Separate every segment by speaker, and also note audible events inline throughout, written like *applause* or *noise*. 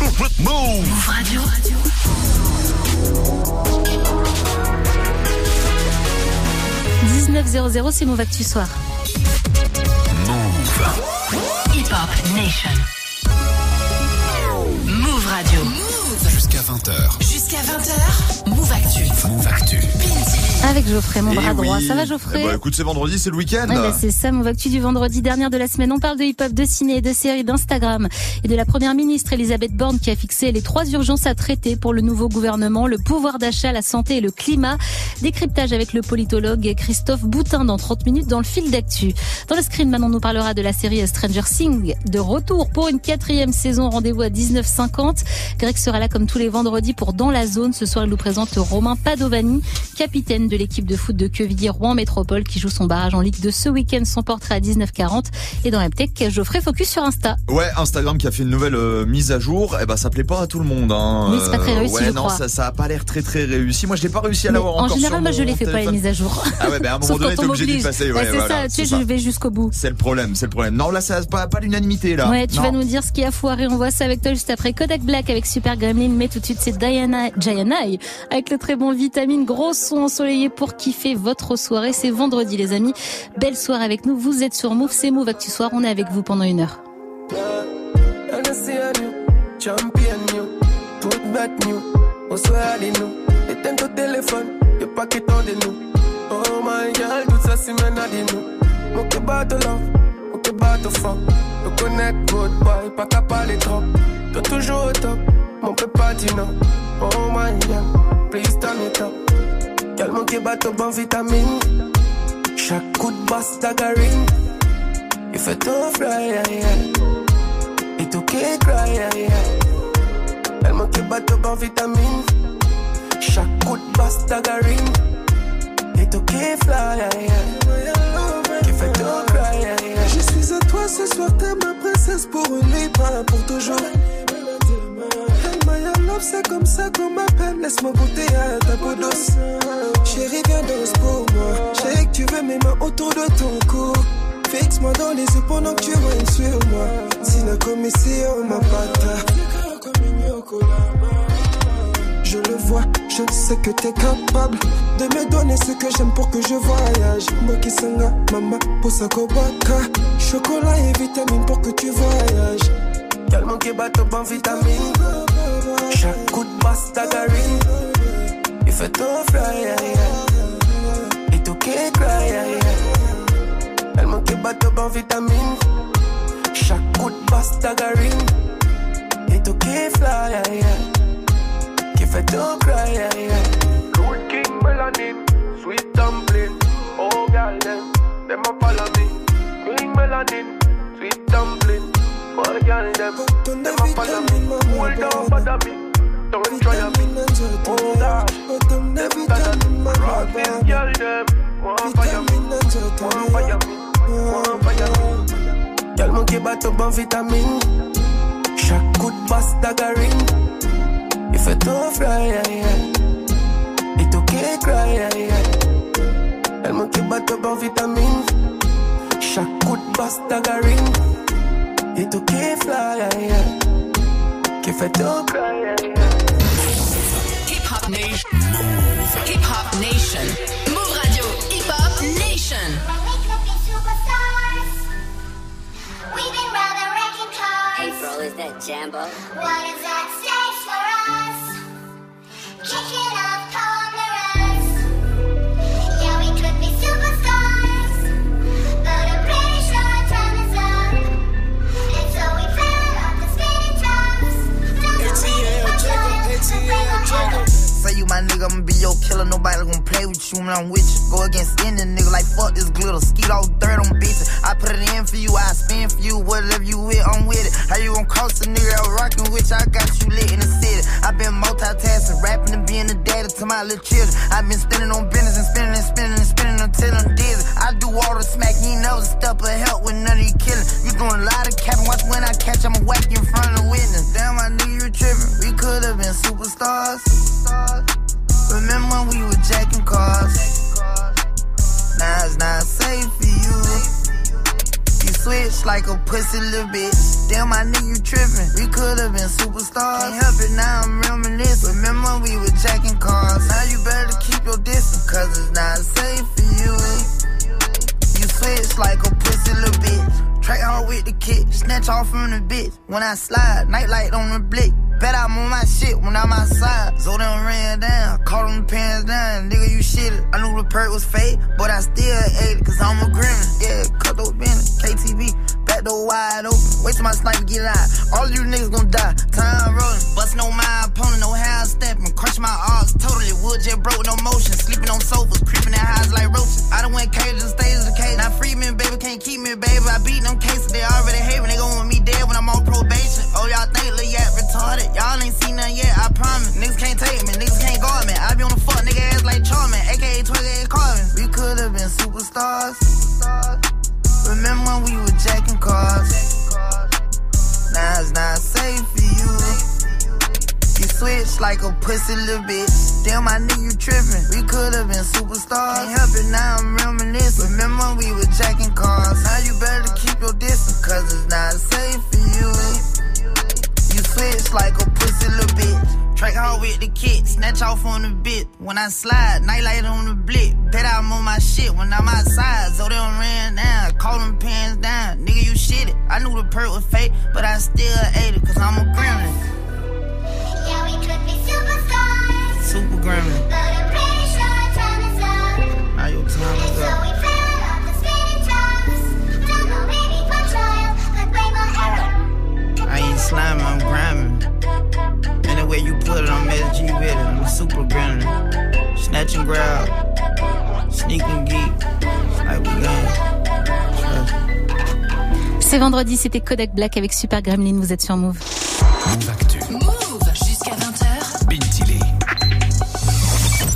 Speaker 1: Move Radio. « 19.00, c'est Move Actu Soir.
Speaker 2: Move.
Speaker 1: Hip Hop Nation. Move Radio.
Speaker 2: Jusqu'à 20h.
Speaker 1: Jusqu'à 20h. Move Actu.
Speaker 2: Move Actu.
Speaker 1: Avec Geoffrey, mon
Speaker 3: Eh
Speaker 1: bras droit.
Speaker 3: oui.
Speaker 1: Ça va, Geoffrey
Speaker 3: Eh ben, écoute, c'est vendredi, c'est le week-end.
Speaker 1: Ouais, bah, c'est ça, mon actu du vendredi dernier de la semaine. On parle de hip-hop, de ciné, de séries, d'Instagram et de la première ministre Elisabeth Borne qui a fixé les trois urgences à traiter pour le nouveau gouvernement, le pouvoir d'achat, la santé et le climat. Décryptage avec le politologue Christophe Boutin dans 30 minutes dans le fil d'actu. Dans le screen, Manon nous parlera de la série Stranger Things de retour pour une quatrième saison. Rendez-vous à 19h50. Greg sera là comme tous les vendredis pour Dans la zone. Ce soir, il nous présente Romain Padovani, capitaine de l'équipe de foot de Quevilly Rouen Métropole qui joue son barrage en Ligue de ce week-end. Son portrait à 19h40. Et dans la tech, Geoffrey Focus sur Insta.
Speaker 3: Ouais, Instagram qui a fait une nouvelle euh, mise à jour. Eh ben, ça plaît pas à tout le monde. Hein.
Speaker 1: Oui, c'est pas très réussi,
Speaker 3: Ouais,
Speaker 1: je
Speaker 3: non,
Speaker 1: crois.
Speaker 3: ça, ça a pas l'air très très réussi. Moi, je l'ai pas réussi à
Speaker 1: Mais
Speaker 3: l'avoir
Speaker 1: en
Speaker 3: encore
Speaker 1: général,
Speaker 3: sur
Speaker 1: moi, je les fais pas les mises à jour. *laughs*
Speaker 3: Ah ouais, ben à un moment donné, t'es obligé d'y passer.
Speaker 1: Ouais, c'est
Speaker 3: voilà,
Speaker 1: ça, tu sais, je vais jusqu'au bout.
Speaker 3: C'est le problème, c'est le problème. Non, là, ça pas, pas l'unanimité là.
Speaker 1: Ouais, tu
Speaker 3: Non.
Speaker 1: vas nous dire ce qui a foiré. On voit ça avec toi juste après Kodak Black avec Super Gremlin. Mais tout de suite, c'est Diana, Diana avec le très bon vitamine. Gros son ensoleillé pour kiffer votre soirée. C'est vendredi, les amis. Belle soirée avec nous. Vous êtes sur Move. C'est Move Actu Soir. On est avec vous pendant une heure.
Speaker 4: Oh my please. Girl, mon que bat vitamine, chaque coup de basse. Il fait tout fly, yeah. Et tout qui cry, yeah, bat bon vitamine. Chaque coup de basse. Et tout qui fly, yeah, yeah. Qui yeah.
Speaker 5: Je suis à toi ce soir, t'es ma princesse pour une nuit, pas pour toujours. C'est comme ça qu'on m'appelle. Laisse-moi goûter à ta peau douce. Chérie, viens danse pour moi. Je que tu veux mes mains autour de ton cou. Fixe-moi dans les yeux pendant que tu whines sur moi. Si la commission m'a pas Je le vois, je sais que t'es capable de me donner ce que j'aime pour que je voyage. Moi qui sanga, mama, posa kobaka. Chocolat et vitamine pour que tu voyages.
Speaker 4: Girl, manque bat de bon vitamine. Chaque coup de basse d'agarine. Il fait tout fly, yeah, yeah. Et tout qui cry, yeah, yeah. Elle manque bat de bon vitamine. Chaque coup de basse d'agarine. Et tout qui fly, yeah, yeah. Qui fait tout cry, yeah, yeah. Good king melanin, sweet dumpling. Oh, girl, them, them a follow me. King melanin, sweet dumpling. Oh, girl, them, them a follow me. Hold bother me. Don't try me. Oh, girl, fire me. Fire me. Fire me. Girl, monkey bat yeah, yeah. Cry, yeah, yeah. Bat basse d'agarine. Et tout qui fly, yeah, yeah. Qui fait tout cry, yeah, yeah.
Speaker 6: Hip Hop Nation. Hip Hop Nation. Move Radio. Hip Hop Nation.
Speaker 7: Hey, bro, is that Jambo?
Speaker 8: What is that stage for us? Kicking up
Speaker 9: Say you my nigga, I'ma be your killer. Nobody gonna play with you when I'm with you. Go against any nigga like fuck this glitter. Skeet all dirt on bitches. I put it in for you, I spin for you. Whatever you with, I'm with it. How you gon' cost a nigga rockin' you? I got you lit in the city. i been multitasking, rapping and being the daddy to my little children. i been spinning on business and spinning and spinning and spinning until I'm dizzy. I do all the smack, you never step of help with none of you killing. You doing a lot of capping, watch when I catch, I'ma whack you in front of the witness. Damn, I knew you were tripping. We could've been superstars. Remember when we were jacking cars? Now it's not safe for you. You switch like a pussy little bitch. Damn, I knew you trippin'. We could have been superstars. Can't help it, now I'm reminiscing. Remember we were jacking cars. Now you better keep your distance, cause it's not safe for you. You switch like a pussy little bitch. Track hard with the kick, snatch off from the bitch. When I slide, nightlight on the blick. Bet I'm on my shit when I'm outside. So them ran down, caught them pants down. Nigga, you shitted. I knew the perk was fake, but I still ate it, cause I'm a grin. Yeah, cut those bins, KTV. Back door wide open. Till my sniper get out. All you niggas gon' die. Time rolling. Bustin' on my opponent, no how stepping. Crush my arms totally. Wood jet broke, no motion. Sleeping on sofas, creeping in highs like roaches. I done went cages and stages of cage. Now free me, baby, can't keep me, baby. I beat them cases, they already hate me. They gon' want me dead when I'm on probation. Oh, y'all think Lil Yak retarded? Y'all ain't seen nothing yet, I promise. Niggas can't take me, niggas can't guard me. I be on the fuck nigga ass like Charmin, aka 28 Carvin. We could have been superstars. Remember when we were jacking cars? Now it's not safe for you. You switch like a pussy little bitch. Damn, I knew you tripping. We could have been superstars. Can't help it, now I'm reminiscing. Remember we were jacking cars? Now you better keep your distance, cause it's not safe for you. You switch like a pussy little bitch. Track hard with the kick, snatch off on the bit. When I slide, nightlight on the blick. Bet I'm on my shit when I'm outside. So they don't ran down, call them pants down. Nigga, you shit it. I knew the perk was fake, but I still ate it, cause I'm a gremlin.
Speaker 8: Yeah, we could be superstars.
Speaker 9: Super gremlin.
Speaker 8: But I'm pretty sure time is up.
Speaker 9: Now your time is up. Sliming, I'm grinding. Anyway you put it, I'm SG with it. I'm super gremlin. Snatch and grab. Sneak and geek. Like we gang.
Speaker 1: C'est vendredi, c'était Kodak Black avec Super Gremlin, vous êtes sur Move.
Speaker 2: Move Actu.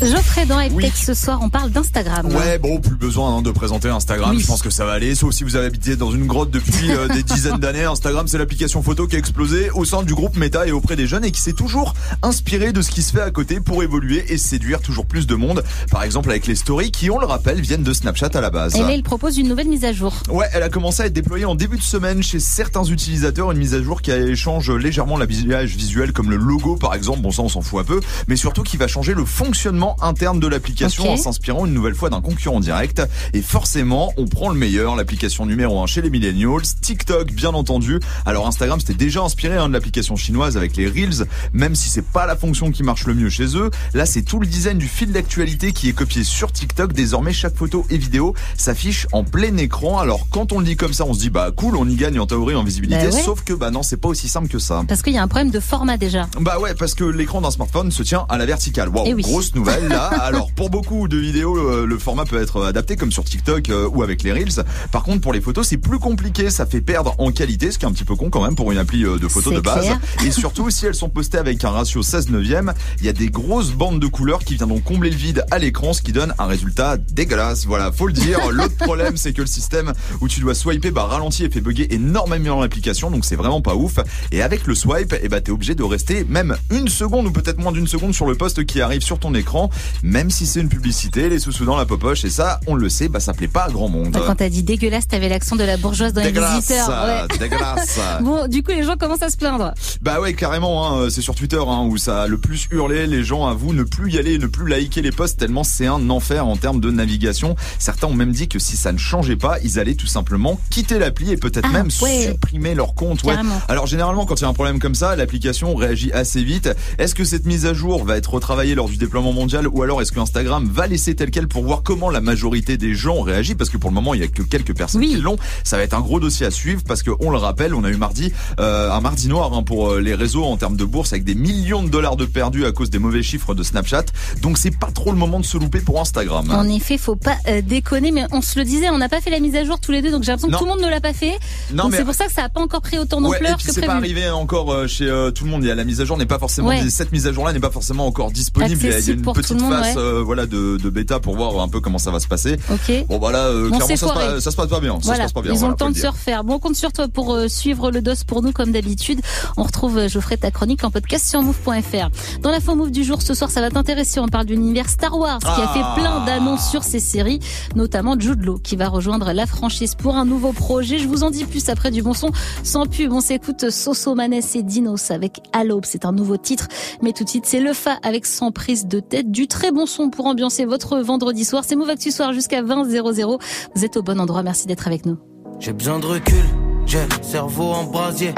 Speaker 1: Geoffrey dans
Speaker 3: Oui.
Speaker 1: Heptech ce soir, on parle d'Instagram.
Speaker 3: Ouais, bon, plus besoin hein, de présenter Instagram.
Speaker 1: Oui.
Speaker 3: Je pense que ça va aller. Sauf si vous avez habité dans une grotte depuis euh, des dizaines d'années. Instagram, c'est l'application photo qui a explosé au sein du groupe Meta et auprès des jeunes et qui s'est toujours inspiré de ce qui se fait à côté pour évoluer et séduire toujours plus de monde. Par exemple, avec les stories qui, on le rappelle, viennent de Snapchat à la base.
Speaker 1: Et là, il propose une nouvelle mise à jour.
Speaker 3: Ouais, elle a commencé à être déployée en début de semaine chez certains utilisateurs, une mise à jour qui change légèrement l'habillage visuel comme le logo par exemple, bon ça on s'en fout un peu, mais surtout qui va changer le fonctionnement interne de l'application en s'inspirant une nouvelle fois d'un concurrent direct et forcément on prend le meilleur, l'application numéro 1 chez les millennials, TikTok bien entendu. Alors Instagram c'était déjà inspiré hein, de l'application chinoise avec les Reels, même si c'est pas la fonction qui marche le mieux chez eux. Là c'est tout le design du fil d'actualité qui est copié sur TikTok. Désormais chaque photo et vidéo s'affiche en plein écran. Alors quand on le dit comme ça, on se dit bah cool, on y gagne en théorie en visibilité.
Speaker 1: Bah ouais.
Speaker 3: Sauf que bah non, c'est pas aussi simple que ça.
Speaker 1: Parce qu'il y a un problème de format déjà.
Speaker 3: Bah ouais, parce que l'écran d'un smartphone se tient à la verticale. Waouh,
Speaker 1: Eh oui.
Speaker 3: grosse nouvelle là. Alors pour beaucoup de vidéos, euh, le format peut être adapté comme sur TikTok euh, ou avec les Reels. Par contre, pour les photos, c'est plus compliqué. Ça fait perdre en qualité, ce qui est un petit peu con quand même pour une appli euh, de photos de base.
Speaker 1: clair.
Speaker 3: Et surtout, si elles sont postées avec un ratio 16 neuvième, il y a des grosses bandes de couleurs qui viendront combler le vide à l'écran, ce qui donne un résultat dégueulasse. Voilà, faut le dire. L'autre problème, c'est que le système où tu dois swiper bah, ralentit et fait bugger énormément l'application, donc c'est vraiment pas ouf. Et avec le swipe, eh bah, t'es obligé de rester même une seconde ou peut-être moins d'une seconde sur le poste qui arrive sur ton écran, même si c'est une publicité, les sous-sous dans la popoche. Et ça, on le sait, bah, ça plaît pas à grand monde.
Speaker 1: Quand t'as dit dégueulasse, t'avais l'accent de la bourgeoise dans les visiteurs. Ouais. *laughs*
Speaker 3: dégueulasse. *laughs*
Speaker 1: Bon, du coup, les gens commencent à se plaindre.
Speaker 3: Bah ouais, carrément, hein, c'est sur Twitter hein, où ça a le plus hurlé. Les gens avouent ne plus y aller, ne plus liker les posts tellement c'est un enfer en termes de navigation. Certains ont même dit que si ça ne changeait pas, ils allaient tout simplement quitter l'appli et peut-être
Speaker 1: Ah,
Speaker 3: même
Speaker 1: ouais.
Speaker 3: supprimer leur compte. Ouais. Alors généralement, quand il y a un problème comme ça, l'application réagit assez vite. Est-ce que cette mise à jour va être retravaillée lors du déploiement mondial? Ou alors est-ce que Instagram va laisser tel quel pour voir comment la majorité des gens réagit Parce que pour le moment, il y a que quelques personnes
Speaker 1: Oui.
Speaker 3: qui l'ont. Ça va être un gros dossier à suivre parce que on le rappelle, on a eu mardi euh, un mardi noir hein, pour euh, les réseaux en termes de bourse avec des millions de dollars de perdus à cause des mauvais chiffres de Snapchat. Donc c'est pas trop le moment de se louper pour Instagram.
Speaker 1: En effet, faut pas euh, déconner, mais on se le disait, on n'a pas fait la mise à jour tous les deux, donc j'ai l'impression que tout le monde ne l'a pas fait.
Speaker 3: Non,
Speaker 1: donc
Speaker 3: mais-
Speaker 1: c'est pour ça que ça a pas encore pris autant
Speaker 3: Ouais,
Speaker 1: d'ampleur
Speaker 3: puis
Speaker 1: que
Speaker 3: c'est pas
Speaker 1: prévu.
Speaker 3: arrivé encore euh, chez euh, tout le monde. Il y a la mise à jour n'est pas forcément
Speaker 1: Ouais.
Speaker 3: cette mise à jour là n'est pas forcément encore disponible. Il y a- il y a
Speaker 1: Accessible
Speaker 3: une petite
Speaker 1: tout le monde,
Speaker 3: phase
Speaker 1: ouais.
Speaker 3: euh, voilà de, de bêta pour voir un peu comment ça va se passer.
Speaker 1: Ok.
Speaker 3: Bon bah là, euh,
Speaker 1: Bon,
Speaker 3: clairement ça se, passe, ça se passe pas bien. Ça
Speaker 1: Voilà,
Speaker 3: se passe pas bien.
Speaker 1: ils ont
Speaker 3: voilà,
Speaker 1: le temps de se refaire. Bon, on compte sur toi pour euh, suivre le dos pour nous comme d'habitude. On retrouve euh, Geoffrey ta chronique en podcast sur move.fr. Dans l'info move du jour, ce soir, ça va t'intéresser. On parle de l'univers Star Wars qui a
Speaker 3: Ah.
Speaker 1: fait plein d'annonces sur ses séries, notamment Jude Law qui va rejoindre la franchise pour un nouveau projet. Je vous en dis plus après du bon son. Sans pub, on s'écoute Soso Manes et Dinos avec l'aube. C'est un nouveau titre, mais tout de suite, c'est le Fa avec sans prise de tête. Du très bon son pour ambiancer votre vendredi soir. C'est Move Actu Soir jusqu'à 20 00. Vous êtes au bon endroit. Merci d'être avec nous.
Speaker 10: J'ai besoin de recul, j'ai le cerveau en brasier.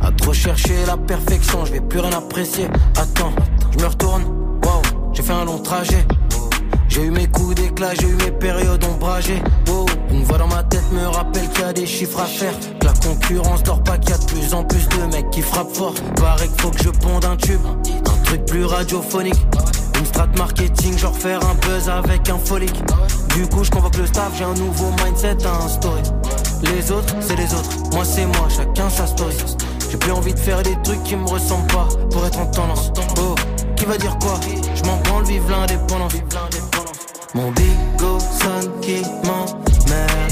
Speaker 10: À trop chercher la perfection, je vais plus rien apprécier. Attends, je me retourne, waouh, j'ai fait un long trajet. J'ai eu mes coups d'éclat, j'ai eu mes périodes ombragées. Wow. Une voix dans ma tête me rappelle qu'il y a des chiffres à faire. Que la concurrence dort pas, qu'il y a de plus en plus de mecs qui frappent fort. Paraît qu'il faut que je ponde un tube, un truc plus radiophonique. Une strat marketing, genre faire un buzz avec un folique. Du coup, je convoque le staff, j'ai un nouveau mindset à instaurer. Les autres, c'est les autres, moi c'est moi, chacun sa story. J'ai plus envie de faire des trucs qui me ressemblent pas pour être en tendance. Oh, qui va dire quoi? Je m'en branle, vive l'indépendance. Mon bigot sonne qui m'emmerde.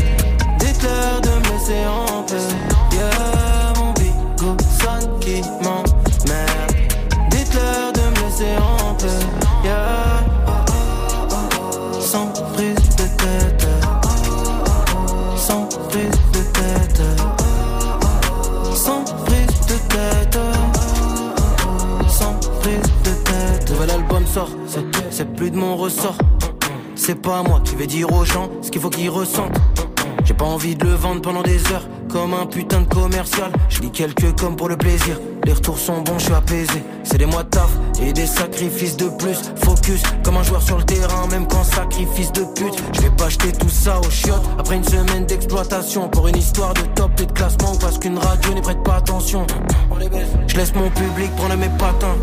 Speaker 10: C'est pas moi qui vais dire aux gens ce qu'il faut qu'ils ressentent. J'ai pas envie de le vendre pendant des heures comme un putain de commercial. Je lis quelques comme pour le plaisir. Les retours sont bons, je suis apaisé. C'est des mois de taf et des sacrifices de plus. Focus comme un joueur sur le terrain, même quand sacrifice de pute. Je vais pas acheter tout ça aux chiottes après une semaine d'exploitation pour une histoire de top et de classement parce qu'une radio n'y prête pas attention. Je laisse mon public prendre mes patins.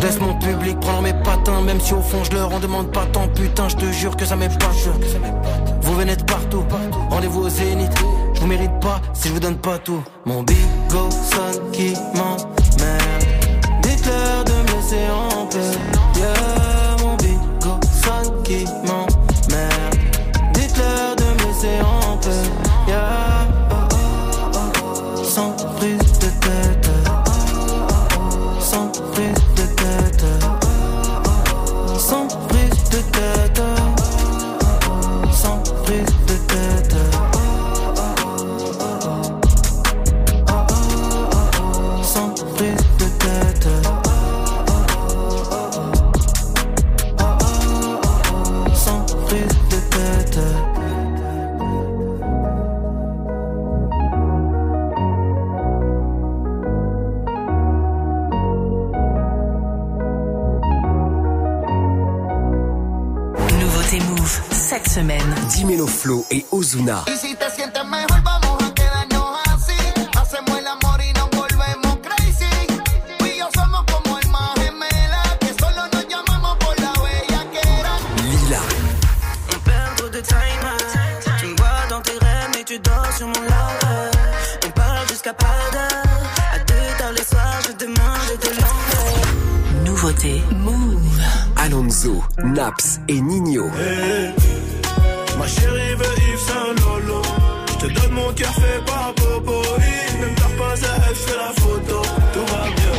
Speaker 10: Je laisse mon public prendre mes patins, même si au fond je leur en demande pas tant. Putain, je te jure que ça m'épate. Vous venez de partout, rendez-vous au zénith. Je vous mérite pas si je vous donne pas tout. Mon bigot sonne qui m'emmerde. Dites-leur de me laisser en paix. Yeah, mon qui soirs, je demande de l'envers.
Speaker 6: Nouveauté. Move.
Speaker 2: Alonso, Naps et Nino.
Speaker 5: Ma chérie veut Yves Saint Lolo. Je te donne mon cœur fait par Bobo. Ne me perds pas à elle, je fais la photo. Tout va bien.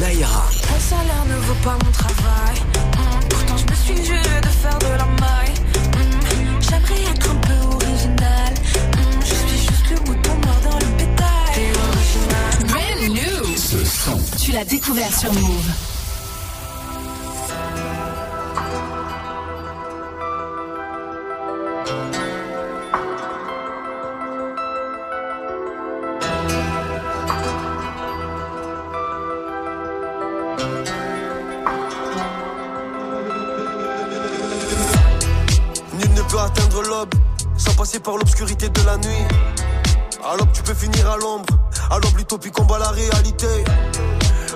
Speaker 2: Naira.
Speaker 11: Mon salaire ne vaut pas mon travail. Hmm, Pourtant, je me suis juré de faire de la maille. Hmm, J'aimerais être un peu original. Hmm, Je suis juste le mouton noir dans le bétail. T'es original.
Speaker 6: Brand new. Ce son. Tu l'as découvert sur Move.
Speaker 5: Par l'obscurité de la nuit. L'aube, tu peux finir à l'ombre. L'aube, l'utopie combat la réalité.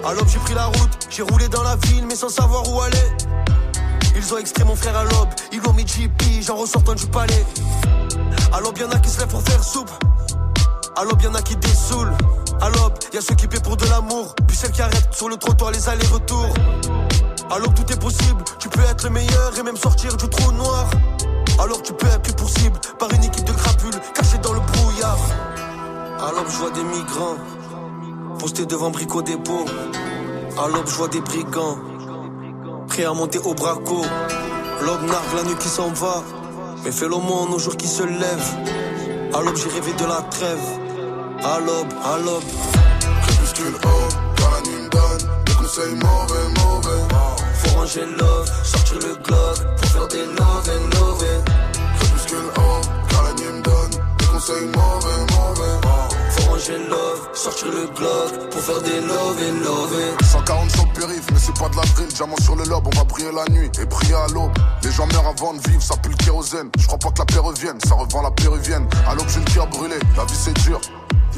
Speaker 5: L'aube, j'ai pris la route, j'ai roulé dans la ville, mais sans savoir où aller. Ils ont extrait mon frère à l'aube, ils l'ont mis GP, j'en ressortant du palais. L'aube, y'en a qui se lèvent pour faire soupe. L'aube, y'en a qui dessoulent. À l'aube, y'a ceux qui paient pour de l'amour, puis celles qui arrêtent sur le trottoir les allers-retours.
Speaker 12: L'aube tout est possible, tu peux être le meilleur et même sortir du trou noir. Alors tu peux être pris pour cible par une équipe de crapules cachée dans le brouillard. L'aube je vois des migrants postés devant Brico Dépôt. L'aube je vois des brigands prêts à monter au braco. L'aube nargue la nuit qui s'en va, mais fais l'aumône au jour qui se lève. À l'aube j'ai rêvé de la trêve. À l'aube, à. Faut ranger love, sortir le Glock pour faire des love and love.
Speaker 13: Crépuscule haut, quand la nuit me donne des conseils mauvais, mauvais.
Speaker 12: Faut ranger love, sortir le Glock pour faire des love and love.
Speaker 13: 140 sur le périph, mais c'est pas de la drill. Diamant sur le lobe, on va briller la nuit et briller à l'aube. Les gens meurent avant de vivre, ça pue le kérosène. Je pas que la paix revienne, ça revend la péruvienne. À l'aube, j'ai le cœur brûlé, la vie c'est dur.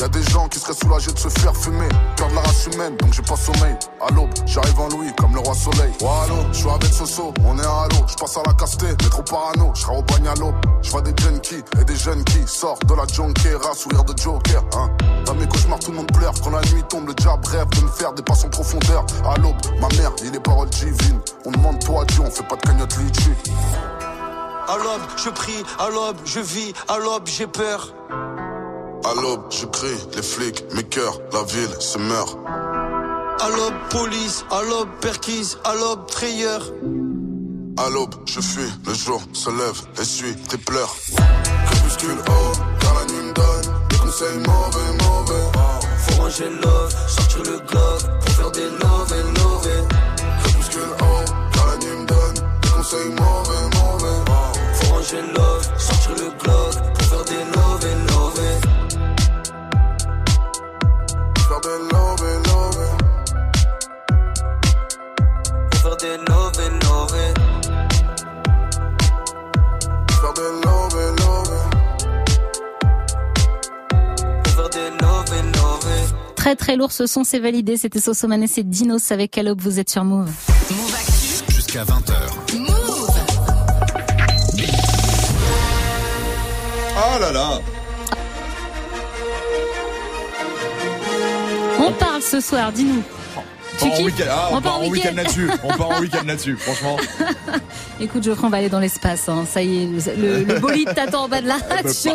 Speaker 13: Y a des gens qui seraient soulagés de se faire fumer. Peur de la race humaine, donc j'ai pas sommeil. À l'aube, j'arrive en Louis comme le roi soleil. Allô, je suis avec Soso, on est à l'eau. Je passe à la casté, mais trop parano. Je serai au bagne à l'aube. Je vois des junkies et des jeunes qui sortent de la junkiera, sourire de Joker. Hein. Dans mes cauchemars, tout le monde pleure. Quand la nuit tombe, le diable rêve de me faire des passes en profondeur. À l'aube, ma mère, il est paroles divines. On demande toi Dieu, on fait pas de cagnotte litchi.
Speaker 12: À l'aube, je prie, à l'aube, je vis, à l'aube, j'ai peur.
Speaker 13: À l'aube, je crie, les flics, mes cœurs, la ville se meurt.
Speaker 12: À l'aube, police, à l'aube, perquise, à l'aube, frayeur.
Speaker 13: À l'aube, je fuis, le jour se lève, essuie tes pleurs. Crépuscule haut, car la nuit me donne des conseils mauvais, mauvais.
Speaker 12: Faut ranger love, sortir le Glock pour faire des love and love.
Speaker 13: Crépuscule haut, car la nuit me donne des conseils mauvais, mauvais.
Speaker 1: Lourd ce son, c'est validé. C'était Sosoman et c'est Dinos avec Alop, vous êtes sur Move.
Speaker 6: Move Actu.
Speaker 2: Jusqu'à 20h.
Speaker 6: Move.
Speaker 3: Ah là là
Speaker 1: On parle ce soir, dis-nous.
Speaker 3: On part en
Speaker 1: kiffes
Speaker 3: week-end. Ah, on,
Speaker 1: On part en
Speaker 3: en week-end là-dessus. On part en week-end là-dessus, franchement. *laughs*
Speaker 1: Écoute, Geoffrey, on va aller dans l'espace. hein. Ça y est, le, le bolide t'attend en bas de la *laughs*
Speaker 3: bah,
Speaker 1: radio.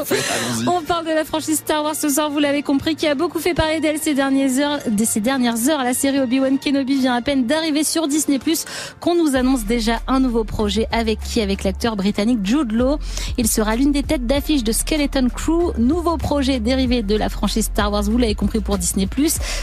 Speaker 1: On parle de la franchise Star Wars ce soir, vous l'avez compris, qui a beaucoup fait parler d'elle ces dernières heures. Ces dernières heures, la série Obi-Wan Kenobi vient à peine d'arriver sur Disney+, qu'on nous annonce déjà un nouveau projet avec qui? Avec l'acteur britannique Jude Law. Il sera l'une des têtes d'affiche de Skeleton Crew, nouveau projet dérivé de la franchise Star Wars, vous l'avez compris pour Disney+.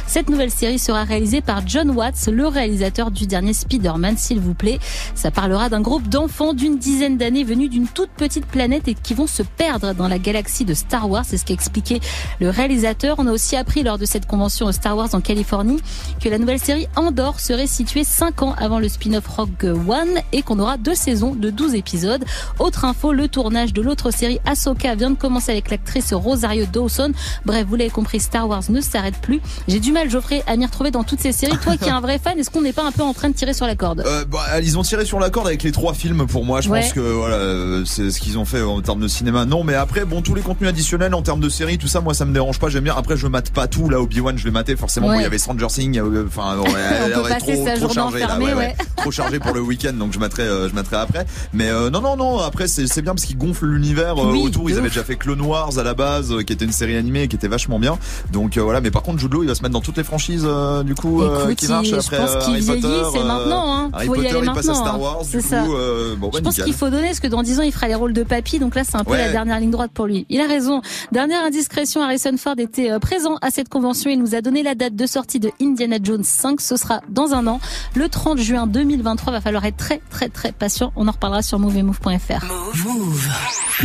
Speaker 1: Cette nouvelle série sera réalisée par John Watts, le réalisateur du dernier Spider-Man, s'il vous plaît. Ça parlera d'un groupe d'enfants d'une dizaine d'années venus d'une toute petite planète et qui vont se perdre dans la galaxie de Star Wars. C'est ce qu'a expliqué le réalisateur. On a aussi appris lors de cette convention Star Wars en Californie que la nouvelle série Andorre serait située 5 ans avant le spin-off Rogue One et qu'on aura deux saisons de 12 épisodes. Autre info, le tournage de l'autre série Ahsoka vient de commencer avec l'actrice Rosario Dawson. Bref, vous l'avez compris, Star Wars ne s'arrête plus. J'ai du mal, Geoffrey, à m'y retrouver dans toutes ces séries. Qui es un vrai fan, est-ce qu'on n'est pas un peu en train de tirer sur la corde
Speaker 3: Euh, bah, ils ont tiré sur la corde avec les trois films pour moi. Je
Speaker 1: Ouais.
Speaker 3: pense que voilà, euh, c'est ce qu'ils ont fait en termes de cinéma. Non, mais après, bon, tous les contenus additionnels en termes de séries, tout ça, moi, ça me dérange pas. J'aime bien. Après, je mate pas tout. Là, Obi Wan, je l'ai maté forcément.
Speaker 1: Ouais.
Speaker 3: Il y avait Stranger Things. euh, Enfin, ouais, *laughs* elle
Speaker 1: passer
Speaker 3: trop, trop
Speaker 1: journée
Speaker 3: chargé là, ouais, trop chargé pour le week-end. Donc, je materai, euh, je materai après. Mais euh, non, non, non. Après, c'est c'est bien parce qu'ils gonflent l'univers euh,
Speaker 1: Oui,
Speaker 3: autour. Ils avaient déjà fait Clone Wars à la base, euh, qui était une série animée, qui était vachement bien. Donc euh, voilà. Mais par contre, Jude Law, il va se mettre dans toutes les franchises euh, du coup euh,
Speaker 1: Écoute, il- je
Speaker 3: après
Speaker 1: pense
Speaker 3: euh,
Speaker 1: qu'il vieillit, c'est
Speaker 3: euh,
Speaker 1: maintenant, hein.
Speaker 3: Harry
Speaker 1: Faut y aller
Speaker 3: il passe à
Speaker 1: maintenant,
Speaker 3: Star. Wars.
Speaker 1: C'est
Speaker 3: Du
Speaker 1: ça.
Speaker 3: coup, euh, bon, bah,
Speaker 1: Je pense
Speaker 3: nickel.
Speaker 1: qu'il faut donner, parce que dans 10 ans, il fera les rôles de papy, donc là, c'est un peu
Speaker 3: Ouais.
Speaker 1: la dernière ligne droite pour lui. Il a raison. Dernière indiscrétion, Harrison Ford était euh, présent à cette convention. Il nous a donné la date de sortie de Indiana Jones 5. Ce sera dans un an, le 30 juin 2023. Va falloir être très, très, très patient. On en reparlera sur moveemove.fr.
Speaker 6: Move.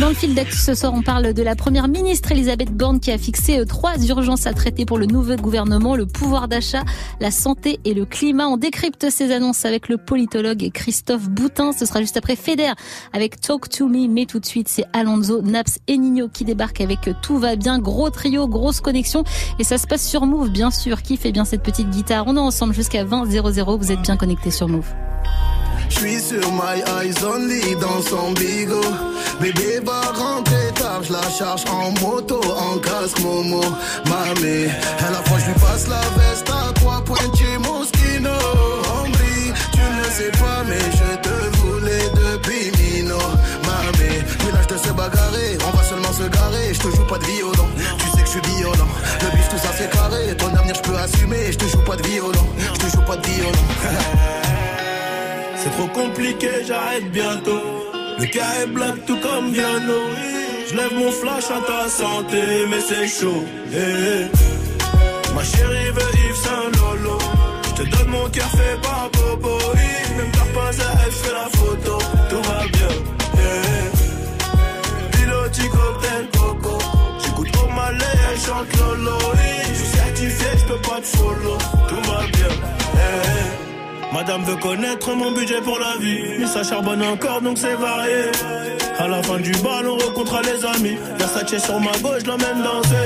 Speaker 1: Dans le fil d'actu ce soir, on parle de la première ministre Elisabeth Borne qui a fixé trois urgences à traiter pour le nouveau gouvernement, le pouvoir d'achat, la santé et le climat. On décrypte ces annonces avec le politologue Christophe Boutin. Ce sera juste après Feder avec Talk to Me. Mais tout de suite, c'est Alonso, Naps et Nino qui débarquent avec Tout va bien. Gros trio, grosse connexion. Et ça se passe sur Move, bien sûr. Qui fait bien cette petite guitare? On est ensemble jusqu'à 20 00. Vous êtes bien connectés sur Move.
Speaker 14: Je suis sur my eyes only dans son. Bébé va rentrer tard, je la charge en moto, en casque Momo. Mamé, à la fois je lui passe la veste à trois chez Moschino. Brille, tu ne
Speaker 15: sais pas, mais je te voulais depuis Mino. Mamé, village de se bagarrer, on va seulement se garer. Je te joue pas de violon, tu sais que je suis violent. Le bif, tout ça c'est carré, ton avenir je peux assumer. Je te joue pas de violon, je te joue pas de violon. *laughs*
Speaker 16: C'est trop compliqué, j'arrête bientôt. Le cas est black tout comme Viano. Je lève mon flash à ta santé, mais c'est chaud. Eh, eh. Ma chérie veut Yves Saint Lolo. Je te donne mon cœur fait par Bobo. Yves, Même t'as pas à elle fait la photo. Tout va bien. Eh, eh. Piloti cocktail coco. J'écoute au malais, elle chante Lolo. Je suis certifié, je peux pas te follow. Madame veut connaître mon budget pour la vie. Mais ça charbonne encore donc c'est varié. À la fin du bal, on rencontre les amis. Versace sur ma gauche, l'emmène danser.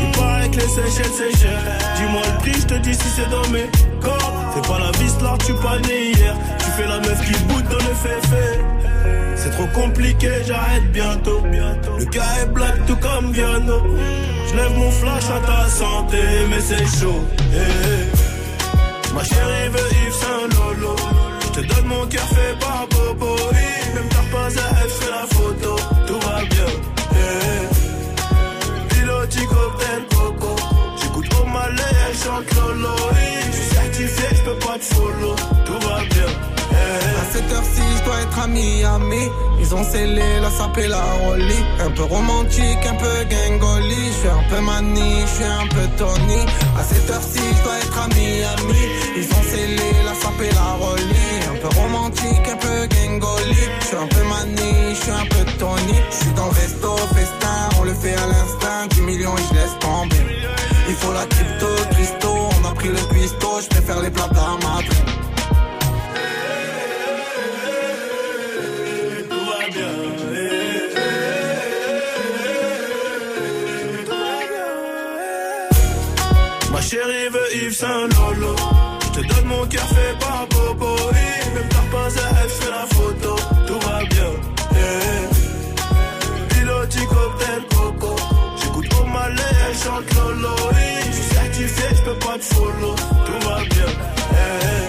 Speaker 16: Il paraît que les Seychelles c'est cher. Dis-moi le prix, je te dis si c'est dans mes corps. Fais pas la vis là, tu pas né hier. Tu fais la meuf qui boude dans le fait C'est trop compliqué, j'arrête bientôt. Le cas est black tout comme Viano. Je lève mon flash à ta santé, mais c'est chaud. Eh, eh. Ma chérie veut Yves Saint Lolo. Je te donne mon cœur fait par Bobo. Même t'as pas à elle fait la photo. Tout va bien. Eh. Piloti cocktail coco. J'écoute au malais, elle chante Lolo. Yves, Je suis certifié, je peux pas te follow. Tout va bien.
Speaker 17: À cette heure-ci, je dois être à Miami. Ils ont scellé la sape la rollie. Un peu romantique, un peu gangoli. Je suis un peu mani, je suis un peu Tony. À cette heure-ci, je dois être à Miami. Ils ont scellé la sape la rollie. Un peu romantique, un peu gangoli. Je suis un peu mani, je suis un peu Tony. Je suis dans le resto, festin, on le fait à l'instinct. 10 millions et je tomber. Il faut la crypto, Christo. On a pris le cuistot, je les plats à
Speaker 16: Lolo. Je te donne mon cœur fait par Bobo. Yves, Même t'as pas elle fait la photo. Tout va bien. Eh. Piloti cocktail coco. J'écoute au malais, elle chante Lolo. Je suis certifié, je peux pas te follow. Tout va bien. Eh.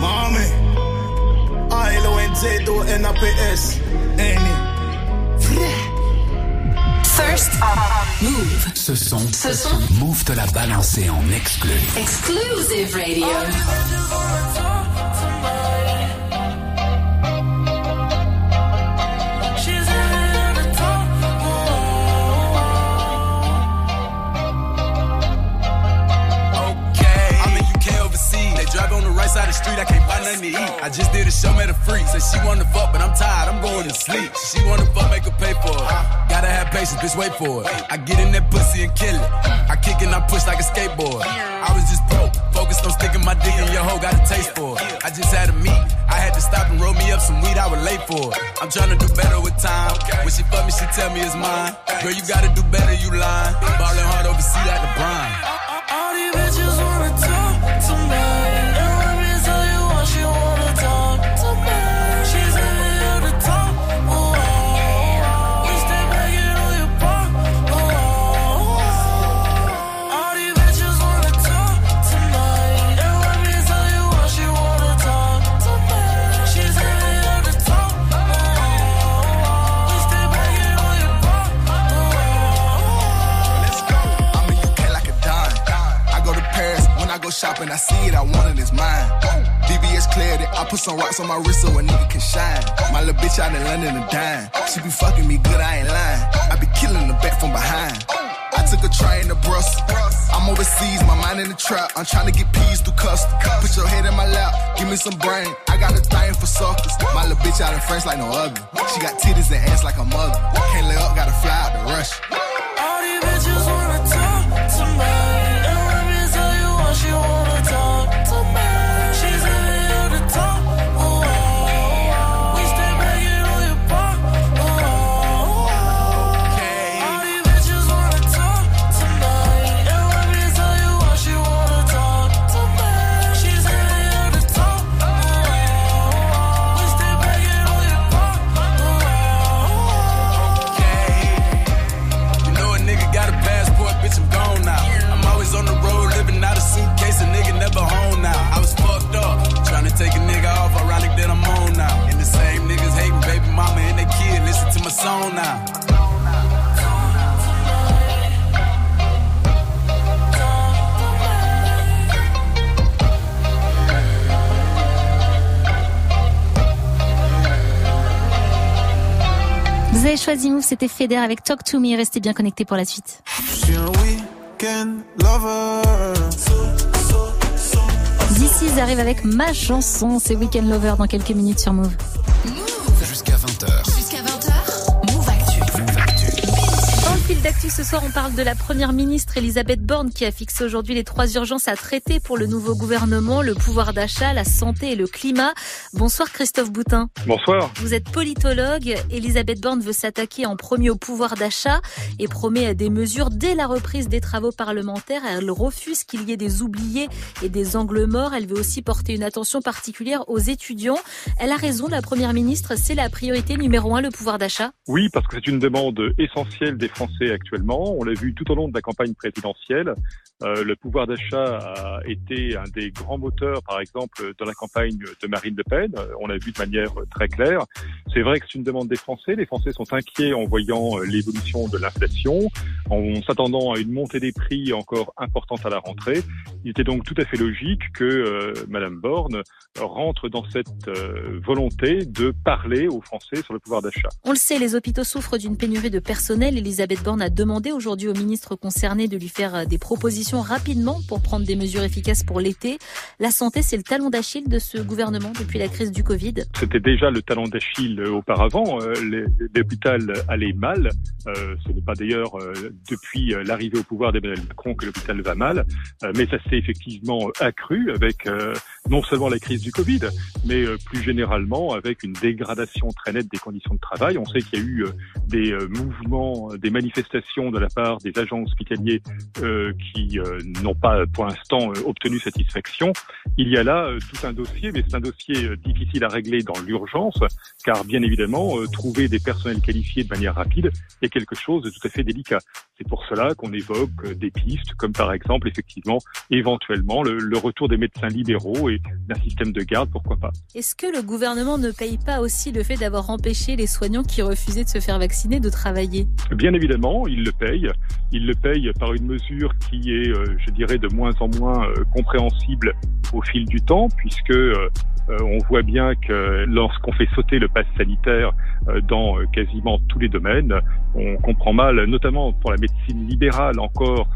Speaker 15: Mami, A-L-O-N-Z-O-N-A-P-S.
Speaker 6: First Move.
Speaker 18: Ce son,
Speaker 6: Ce son.
Speaker 18: Move te l'a balancé en exclu.
Speaker 6: Exclusive Radio.
Speaker 19: Okay. I'm in UK overseas. They drive on the right side of the street. I can't buy nothing to eat. I just did a show, met a freak. Said she wanna fuck, but I'm tired. I'm going to sleep. She wanna fuck, make her pay for it. Gotta have patience, bitch. Wait for it. I get in that pussy and kill it. I kick and I push like a skateboard. I was just broke, focused on sticking my dick in your hoe. Got a taste for it. I just had a meet. I had to stop and roll me up some weed. I was late for it. I'm trying to do better with time. When she fuck me, she tell me it's mine. Girl, you gotta do better. You lying. Ballin' hard overseas like LeBron.
Speaker 20: All these
Speaker 15: shopping. I see it, I want it, it's mine. VVS cleared it. I put some rocks on my wrist so a nigga can shine. My little bitch out in London a dime. She be fucking me good, I ain't lying. I be killing the back from behind. I took a train to Brussels. I'm overseas, my mind in the trap. I'm trying to get peas through custom. Put your head in my lap, give me some brain. I got a thing for suckers. My little bitch out in French like no other. She got titties and ass like a mother. Can't lay up, gotta fly out to Russia.
Speaker 20: All these bitches wanna talk
Speaker 1: avez choisi Move, c'était Feder avec Talk to Me. Restez bien connectés pour la suite. D'ici, arrive avec ma chanson. C'est Weekend Lover dans quelques minutes sur Move. Ce soir, on parle de la première ministre Elisabeth Borne qui a fixé aujourd'hui les trois urgences à traiter pour le nouveau gouvernement, le pouvoir d'achat, la santé et le climat. Bonsoir Christophe Boutin.
Speaker 21: Bonsoir.
Speaker 1: Vous êtes politologue. Elisabeth Borne veut s'attaquer en premier au pouvoir d'achat et promet des mesures dès la reprise des travaux parlementaires. Elle refuse qu'il y ait des oubliés et des angles morts. Elle veut aussi porter une attention particulière aux étudiants. Elle a raison, la première ministre, c'est la priorité numéro un, le pouvoir d'achat.
Speaker 21: Oui, parce que c'est une demande essentielle des Français actuellement. On l'a vu tout au long de la campagne présidentielle. Euh, le pouvoir d'achat a été un des grands moteurs, par exemple, dans la campagne de Marine Le Pen. Euh, On l'a vu de manière très claire. C'est vrai que c'est une demande des Français. Les Français sont inquiets en voyant euh, l'évolution de l'inflation, en s'attendant à une montée des prix encore importante à la rentrée. Il était donc tout à fait logique que euh, Madame Borne rentre dans cette volonté de parler aux Français sur le pouvoir d'achat.
Speaker 1: On le sait, les hôpitaux souffrent d'une pénurie de personnel. Elisabeth Borne a demandé aujourd'hui au ministre concerné de lui faire des propositions rapidement pour prendre des mesures efficaces pour l'été. La santé, c'est le talon d'Achille de ce gouvernement depuis la crise du Covid.
Speaker 21: C'était déjà le talent d'Achille euh, auparavant. Euh, L'hôpital allait mal. Euh, ce n'est pas d'ailleurs depuis l'arrivée au pouvoir d'Emmanuel Macron que l'hôpital va mal, mais ça s'est effectivement accru avec non seulement la crise du Covid, mais plus généralement avec une dégradation très nette des conditions de travail. On sait qu'il y a eu des mouvements, des manifestations de la part des agents hospitaliers euh, qui euh, n'ont pas pour l'instant euh, obtenu satisfaction. Il y a là euh, tout un dossier, mais c'est un dossier euh, difficile à régler dans l'urgence, car bien évidemment, euh, trouver des personnels qualifiés de manière rapide est quelque chose de tout à fait délicat. C'est pour cela qu'on évoque euh, des pistes, comme par exemple, effectivement, éventuellement, le, le retour des médecins libéraux et d'un système de garde, pourquoi pas.
Speaker 1: Est-ce que le gouvernement ne paye pas aussi le fait d'avoir empêché les soignants qui refusaient de se faire vacciner de travailler?
Speaker 21: Bien évidemment, il le paye. Il le paye par une mesure qui est, euh, je dirais, de moins en moins euh, compréhensible au fil du temps, puisque euh, on voit bien que lorsqu'on fait sauter le pass sanitaire dans quasiment tous les domaines, on comprend mal, notamment pour la médecine libérale, encore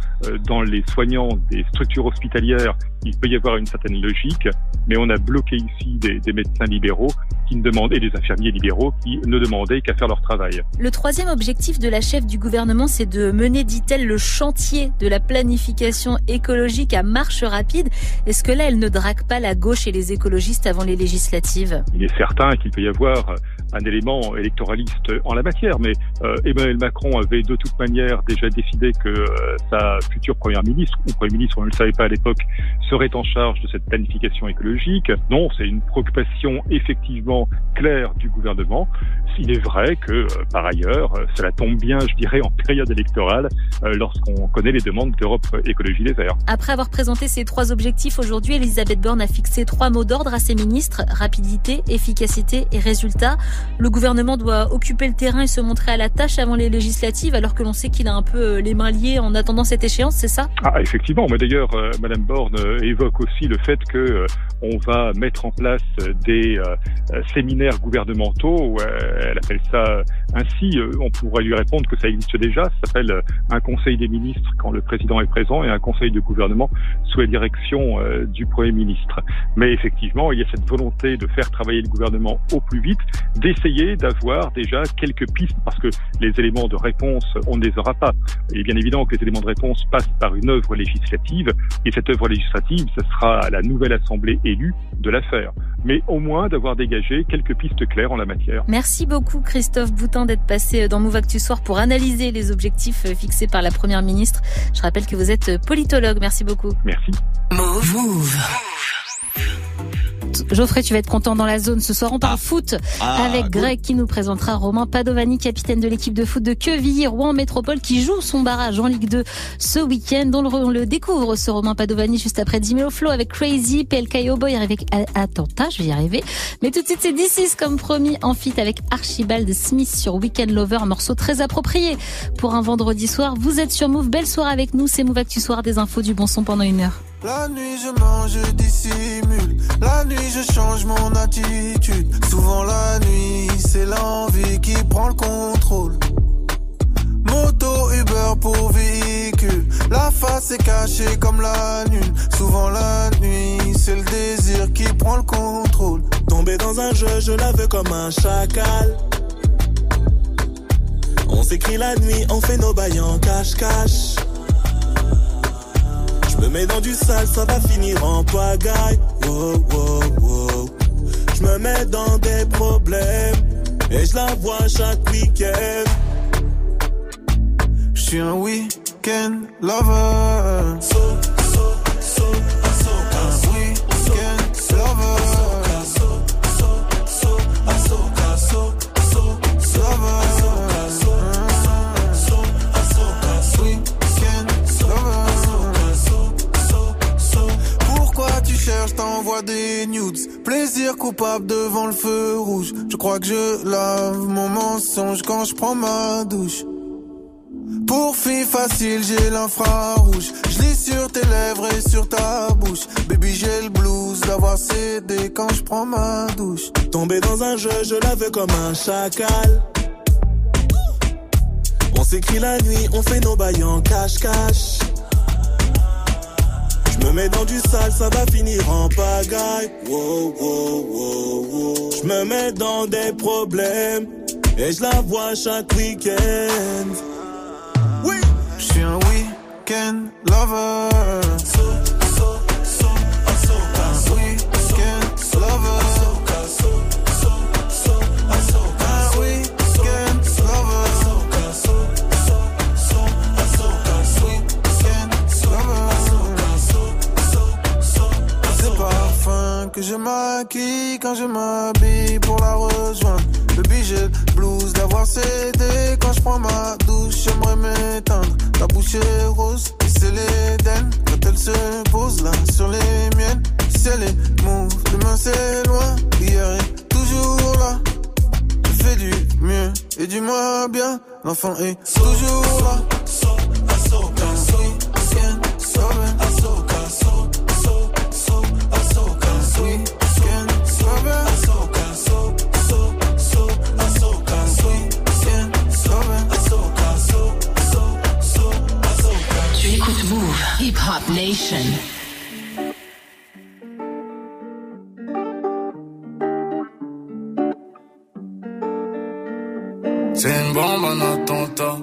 Speaker 21: dans les soignants des structures hospitalières, il peut y avoir une certaine logique, mais on a bloqué ici des, des médecins libéraux qui ne demandaient, et des infirmiers libéraux qui ne demandaient qu'à faire leur travail.
Speaker 1: Le troisième objectif de la chef du gouvernement, c'est de mener, dit-elle, le chantier de la planification écologique à marche rapide. Est-ce que là, elle ne drague pas la gauche et les écologistes avant les législatives?
Speaker 21: Il est certain qu'il peut y avoir un élément électoraliste en la matière, mais euh, Emmanuel Macron avait de toute manière déjà décidé que euh, sa future première ministre, ou premier ministre, on ne le savait pas à l'époque, serait en charge de cette planification écologique. Non, c'est une préoccupation effectivement claire du gouvernement. Il est vrai que, euh, par ailleurs, euh, cela tombe bien, je dirais, en période électorale, euh, lorsqu'on connaît les demandes d'Europe Écologie Les Verts.
Speaker 1: Après avoir présenté ces trois objectifs aujourd'hui, Elisabeth Borne a fixé trois mots d'ordre à ses ministres, rapidité, efficacité et résultat. Le gouvernement doit occuper le terrain et se montrer à la tâche avant les législatives, alors que l'on sait qu'il a un peu les mains liées en attendant cette échéance, c'est ça?
Speaker 21: Ah, effectivement. Mais d'ailleurs, Madame Borne évoque aussi le fait que euh, on va mettre en place euh, des euh, euh, séminaires gouvernementaux. euh, elle appelle ça ainsi. Euh, on pourrait lui répondre que ça existe déjà. Ça s'appelle euh, un conseil des ministres quand le président est présent et un conseil de gouvernement sous la direction euh, du premier ministre. Mais effectivement, il y a cette volonté de faire travailler le gouvernement au plus vite, d'essayer d'avoir déjà quelques pistes parce que les éléments de réponse, on ne les aura pas. Et bien évidemment que les éléments de réponse passent par une œuvre législative et cette œuvre législative, ce sera à la nouvelle assemblée élue de la faire. Mais au moins d'avoir dégagé quelques pistes claires en la matière.
Speaker 1: Merci beaucoup Christophe Boutin d'être passé dans Move Actu Soir pour analyser les objectifs fixés par la Première ministre. Je rappelle que vous êtes politologue. Merci beaucoup.
Speaker 21: Merci.
Speaker 6: Move. Move.
Speaker 1: Geoffrey, tu vas être content dans la zone. Ce soir, on parle foot
Speaker 3: Ah,
Speaker 1: avec
Speaker 3: cool.
Speaker 1: Greg qui nous présentera Romain Padovani, capitaine de l'équipe de foot de Quevilly, Rouen Métropole, qui joue son barrage en Ligue 2 ce week-end. On le, on le découvre, ce Romain Padovani, juste après 10 000 flow avec Crazy, PLK Boy, avec Attenta, je vais y arriver. Mais tout de suite, c'est D6 comme promis, en fit avec Archibald Smith sur Weekend Lover, un morceau très approprié pour un vendredi soir. Vous êtes sur Move, belle soirée avec nous, c'est Move Actu Soir, des infos du bon son pendant une heure.
Speaker 5: La nuit je mange, je dissimule. La nuit je change mon attitude. Souvent la nuit, c'est l'envie qui prend le contrôle. Moto, Uber pour véhicule. La face est cachée comme la lune. Souvent la nuit, c'est le désir qui prend le contrôle.
Speaker 22: Tombé dans un jeu, je la veux comme un chacal. On s'écrit la nuit, on fait nos bails en cache-cache. Je me mets dans du sale, ça va finir en pagaille. Wow, wow, wow. Je me mets dans des problèmes et je la vois chaque week-end.
Speaker 5: Je suis un week-end lover. So, Cherches, t'envoies des nudes Plaisir coupable devant le feu rouge Je crois que je lave mon mensonge quand je prends ma douche pour fille facile, j'ai l'infrarouge. Je lis sur tes lèvres et sur ta bouche. Baby, j'ai le blues d'avoir cédé quand je prends ma douche.
Speaker 22: Tombé dans un jeu, je la veux comme un chacal. On s'écrit la nuit, on fait nos bails en cache-cache. Je me mets dans du sale, ça va finir en pagaille. Wow, wow, wow, wow. Je me mets dans des problèmes et je la vois chaque week-end.
Speaker 5: Oui, je suis un week-end lover. So, que je maquille quand je m'habille pour la rejoindre. Le le blues d'avoir cédé quand je prends ma douche, j'aimerais m'éteindre. Ta bouche est rose, c'est l'Éden. Quand elle se pose là sur les miennes, si elle est move, demain c'est loin. Hier est toujours là. Je fais du mieux et du moins bien. L'enfant est toujours là. So,
Speaker 23: C'est une bombe en attentat.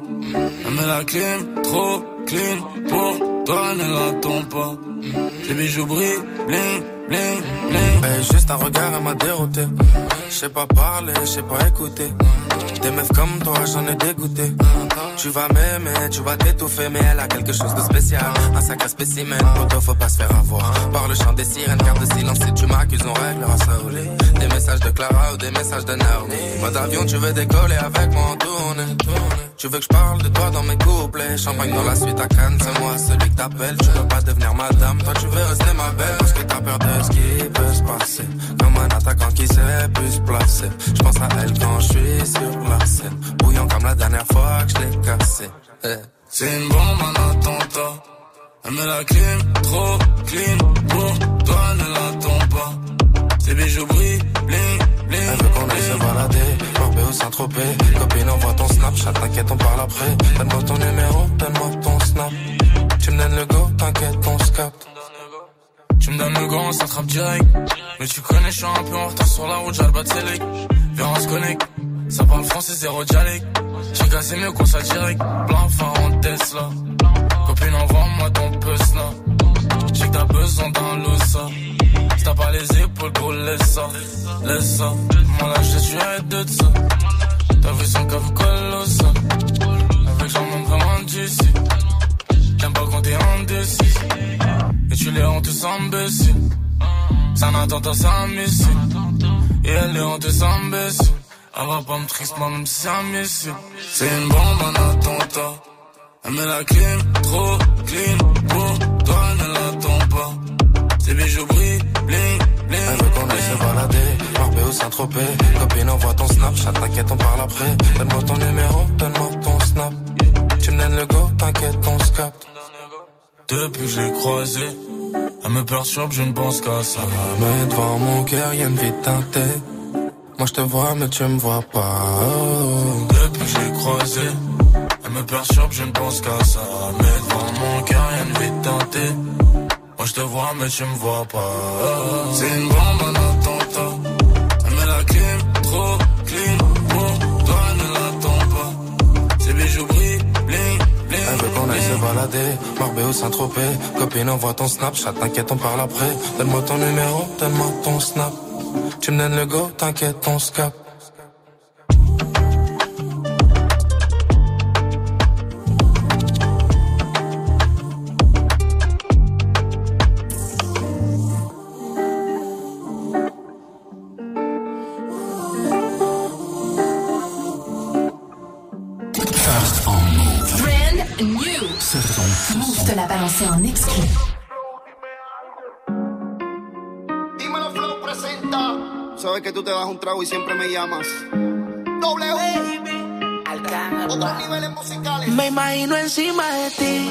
Speaker 23: Met la clim, trop clean. Pour toi, ne l'attends pas. Les bijoux brillent, bling, bling, bling.
Speaker 24: Hey, juste un regard, elle m'a dérouté. Je sais pas parler, je sais pas écouter. Des meufs comme toi, j'en ai dégoûté. Tu vas m'aimer, tu vas t'étouffer, mais elle a quelque chose de spécial. Un sacré spécimen, plutôt faut pas se faire avoir. Par le chant des sirènes, garde le silence si tu m'accuses, on réglera ça au. Des messages de Clara ou des messages de Naomi. Mode avion, tu veux décoller avec moi en tournée. Tu veux que je parle de toi dans mes couplets? Champagne dans la suite à Cannes, c'est moi celui que t'appelles. Tu veux pas devenir madame, toi tu veux rester ma belle. Parce que t'as peur de ce qui peut se passer. Comme un attaquant qui sait plus se placer. Je pense à elle quand je suis sur la scène. Bouillant comme la dernière fois que je l'ai cassé. Eh.
Speaker 23: C'est une bombe en attentat. Elle met la clim, trop clean. Pour toi, ne l'attends pas. Ses bijoux brillent, bling, bling.
Speaker 24: Elle veut qu'on aille se balader, Copine, envoie ton Snapchat, t'inquiète, on parle après Donne-moi ton numéro, donne-moi ton Snap Tu me donnes le go, t'inquiète, on se capte
Speaker 23: Tu me donnes le go, on s'attrape direct. Mais tu connais, je suis un peu en retard sur la route, de sélec. Viens, on se connecte. Ça parle français, zéro dialecte. J'ai cassé mieux qu'on soit direct. Plein fin en Tesla. Copine, envoie-moi ton puce là. J'ai que t'as besoin d'un losa. Si t'as pas les épaules, gros, laisse ça. Laisse ça. Moi là, je suis de ça. T'as vu son cave colossal. Avec j'en monte vraiment d'ici. J'aime pas quand t'es indécis. Et tu les rends tous imbéciles. C'est un attentat, c'est un missile. Et elle les rend tous imbéciles. Elle va pas me triste, moi même si c'est un missile. C'est une bombe, un attentat. Elle met la clim, trop clean. Pour toi, ne l'attends pas. Ses bijoux brillent, bling, bling.
Speaker 24: Elle veut qu'on aille se balader, Marbé ou Saint-Tropez Copine, envoie ton Snapchat, t'inquiète, on parle après Donne-moi ton numéro, donne-moi ton Snap Tu me donnes le go, t'inquiète, on se capte
Speaker 23: Depuis que je l'ai croisé, Elle me perturbe, je ne pense qu'à ça.
Speaker 24: Mais devant mon cœur, y'a une vie teintée. Moi je te vois, mais tu me vois pas.
Speaker 23: Depuis que j'ai croisé, elle me perturbe, je ne pense qu'à ça. Mais devant mon cœur, y'a une vie teintée. Moi je te vois, mais tu me vois pas. C'est une bombe, un attentat. Elle met la clim, trop clean. Pour toi, ne l'attends pas. Ses bijoux brillent, bling, bling.
Speaker 24: Elle veut qu'on aille se balader, Marbella ou Saint-Tropez. Copine, envoie ton Snapchat, t'inquiète, on parle après. Donne-moi ton numéro, donne-moi ton snap. Tu me donnes le go, t'inquiète, on se capte.
Speaker 25: Un trago y siempre me llamas. W. Otros niveles musicales.
Speaker 20: Me imagino encima de ti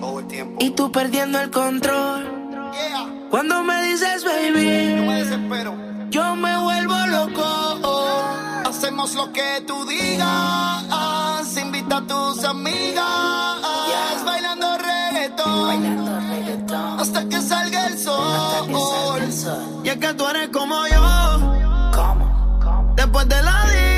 Speaker 25: Todo el tiempo.
Speaker 20: y tú perdiendo el control.
Speaker 25: Yeah.
Speaker 20: Cuando me dices
Speaker 25: Yo
Speaker 20: baby,
Speaker 25: me desespero.
Speaker 20: yo me vuelvo loco.
Speaker 25: Hacemos lo que tú digas. Invita a tus amigas. Bailando reggaetón. Hasta que salga el sol.
Speaker 20: Y es que tú eres como yo después de la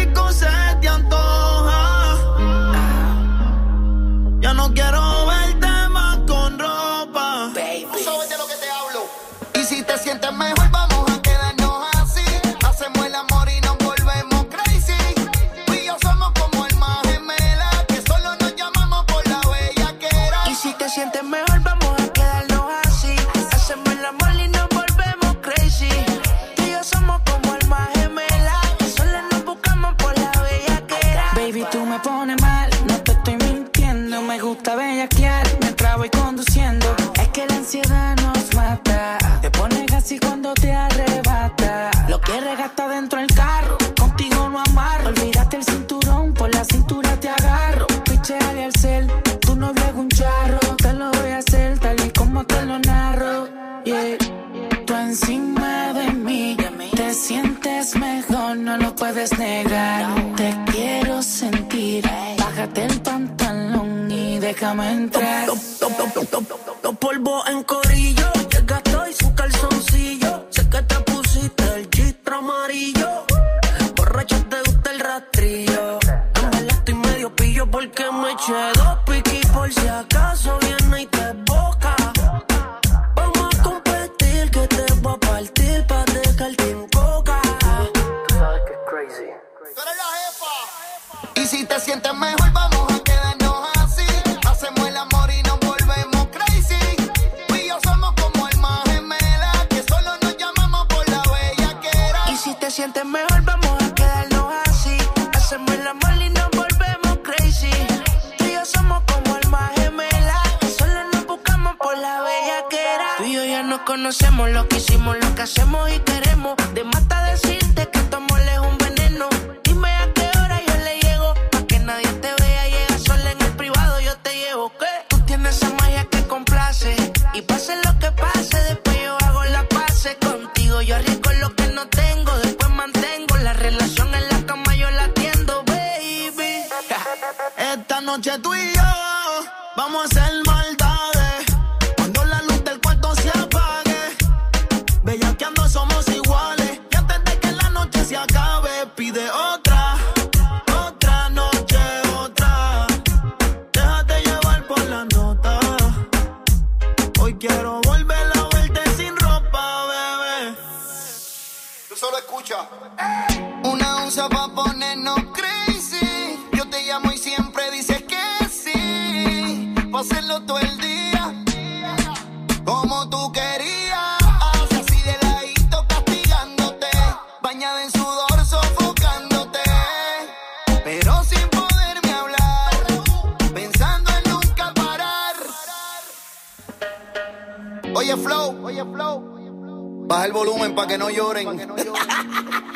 Speaker 20: ya
Speaker 25: nos
Speaker 20: conocemos, lo que hicimos, lo que hacemos y queremos. De mata decirte que tu amor es un veneno. Dime a qué hora yo le llego. Pa' que nadie te vea, llega sola en el privado, yo te llevo. ¿Qué? Tú tienes esa magia que complace. Y pase lo que pase, después yo hago la pase contigo. Yo arriesgo lo que no tengo, después mantengo la relación en la cama, yo la atiendo, baby.
Speaker 25: Esta noche tú y yo vamos a hacer maldades. Que no lloren. No. *laughs*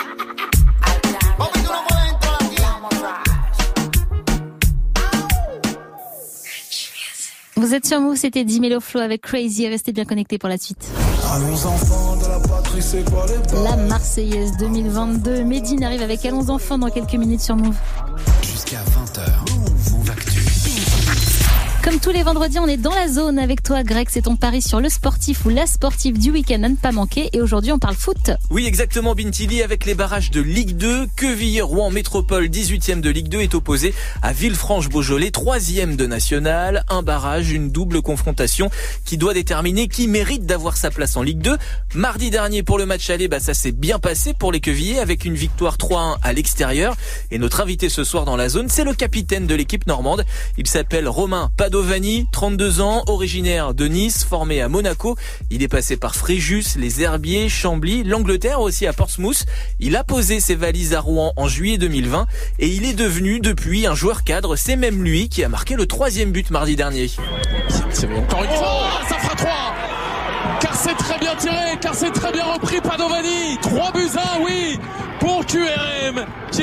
Speaker 1: Vous êtes sur Move, c'était Dimelo Flow avec Crazy. Restez bien connectés pour la suite.
Speaker 22: De la
Speaker 1: Marseillaise 2022. Medine arrive avec Allons enfants dans quelques minutes sur Move.
Speaker 18: Jusqu'à 20h.
Speaker 1: Comme tous les vendredis, on est dans la zone avec toi, Greg. C'est ton pari sur le sportif ou la sportive du week-end à pas manquer. Et aujourd'hui, on parle foot.
Speaker 26: Oui, exactement, Bintili, avec les barrages de Ligue 2. Quevilly-Rouen Métropole, 18e de Ligue 2, est opposé à Villefranche-Beaujolais, 3e de National. Un barrage, une double confrontation qui doit déterminer qui mérite d'avoir sa place en Ligue 2. Mardi dernier, pour le match aller, bah, ça s'est bien passé pour les Quevillers avec une victoire 3-1 à l'extérieur. Et notre invité ce soir dans la zone, c'est le capitaine de l'équipe normande. Il s'appelle Romain Padovani, 32 ans, originaire de Nice, formé à Monaco. Il est passé par Fréjus, les Herbiers, Chambly, l'Angleterre aussi à Portsmouth. Il a posé ses valises à Rouen en juillet 2020 et il est devenu depuis un joueur cadre. C'est même lui qui a marqué le troisième but mardi dernier.
Speaker 27: C'est bien. Encore une fois, ça fera 3 car c'est très bien tiré, car c'est très bien repris Padovani. 3 buts 1,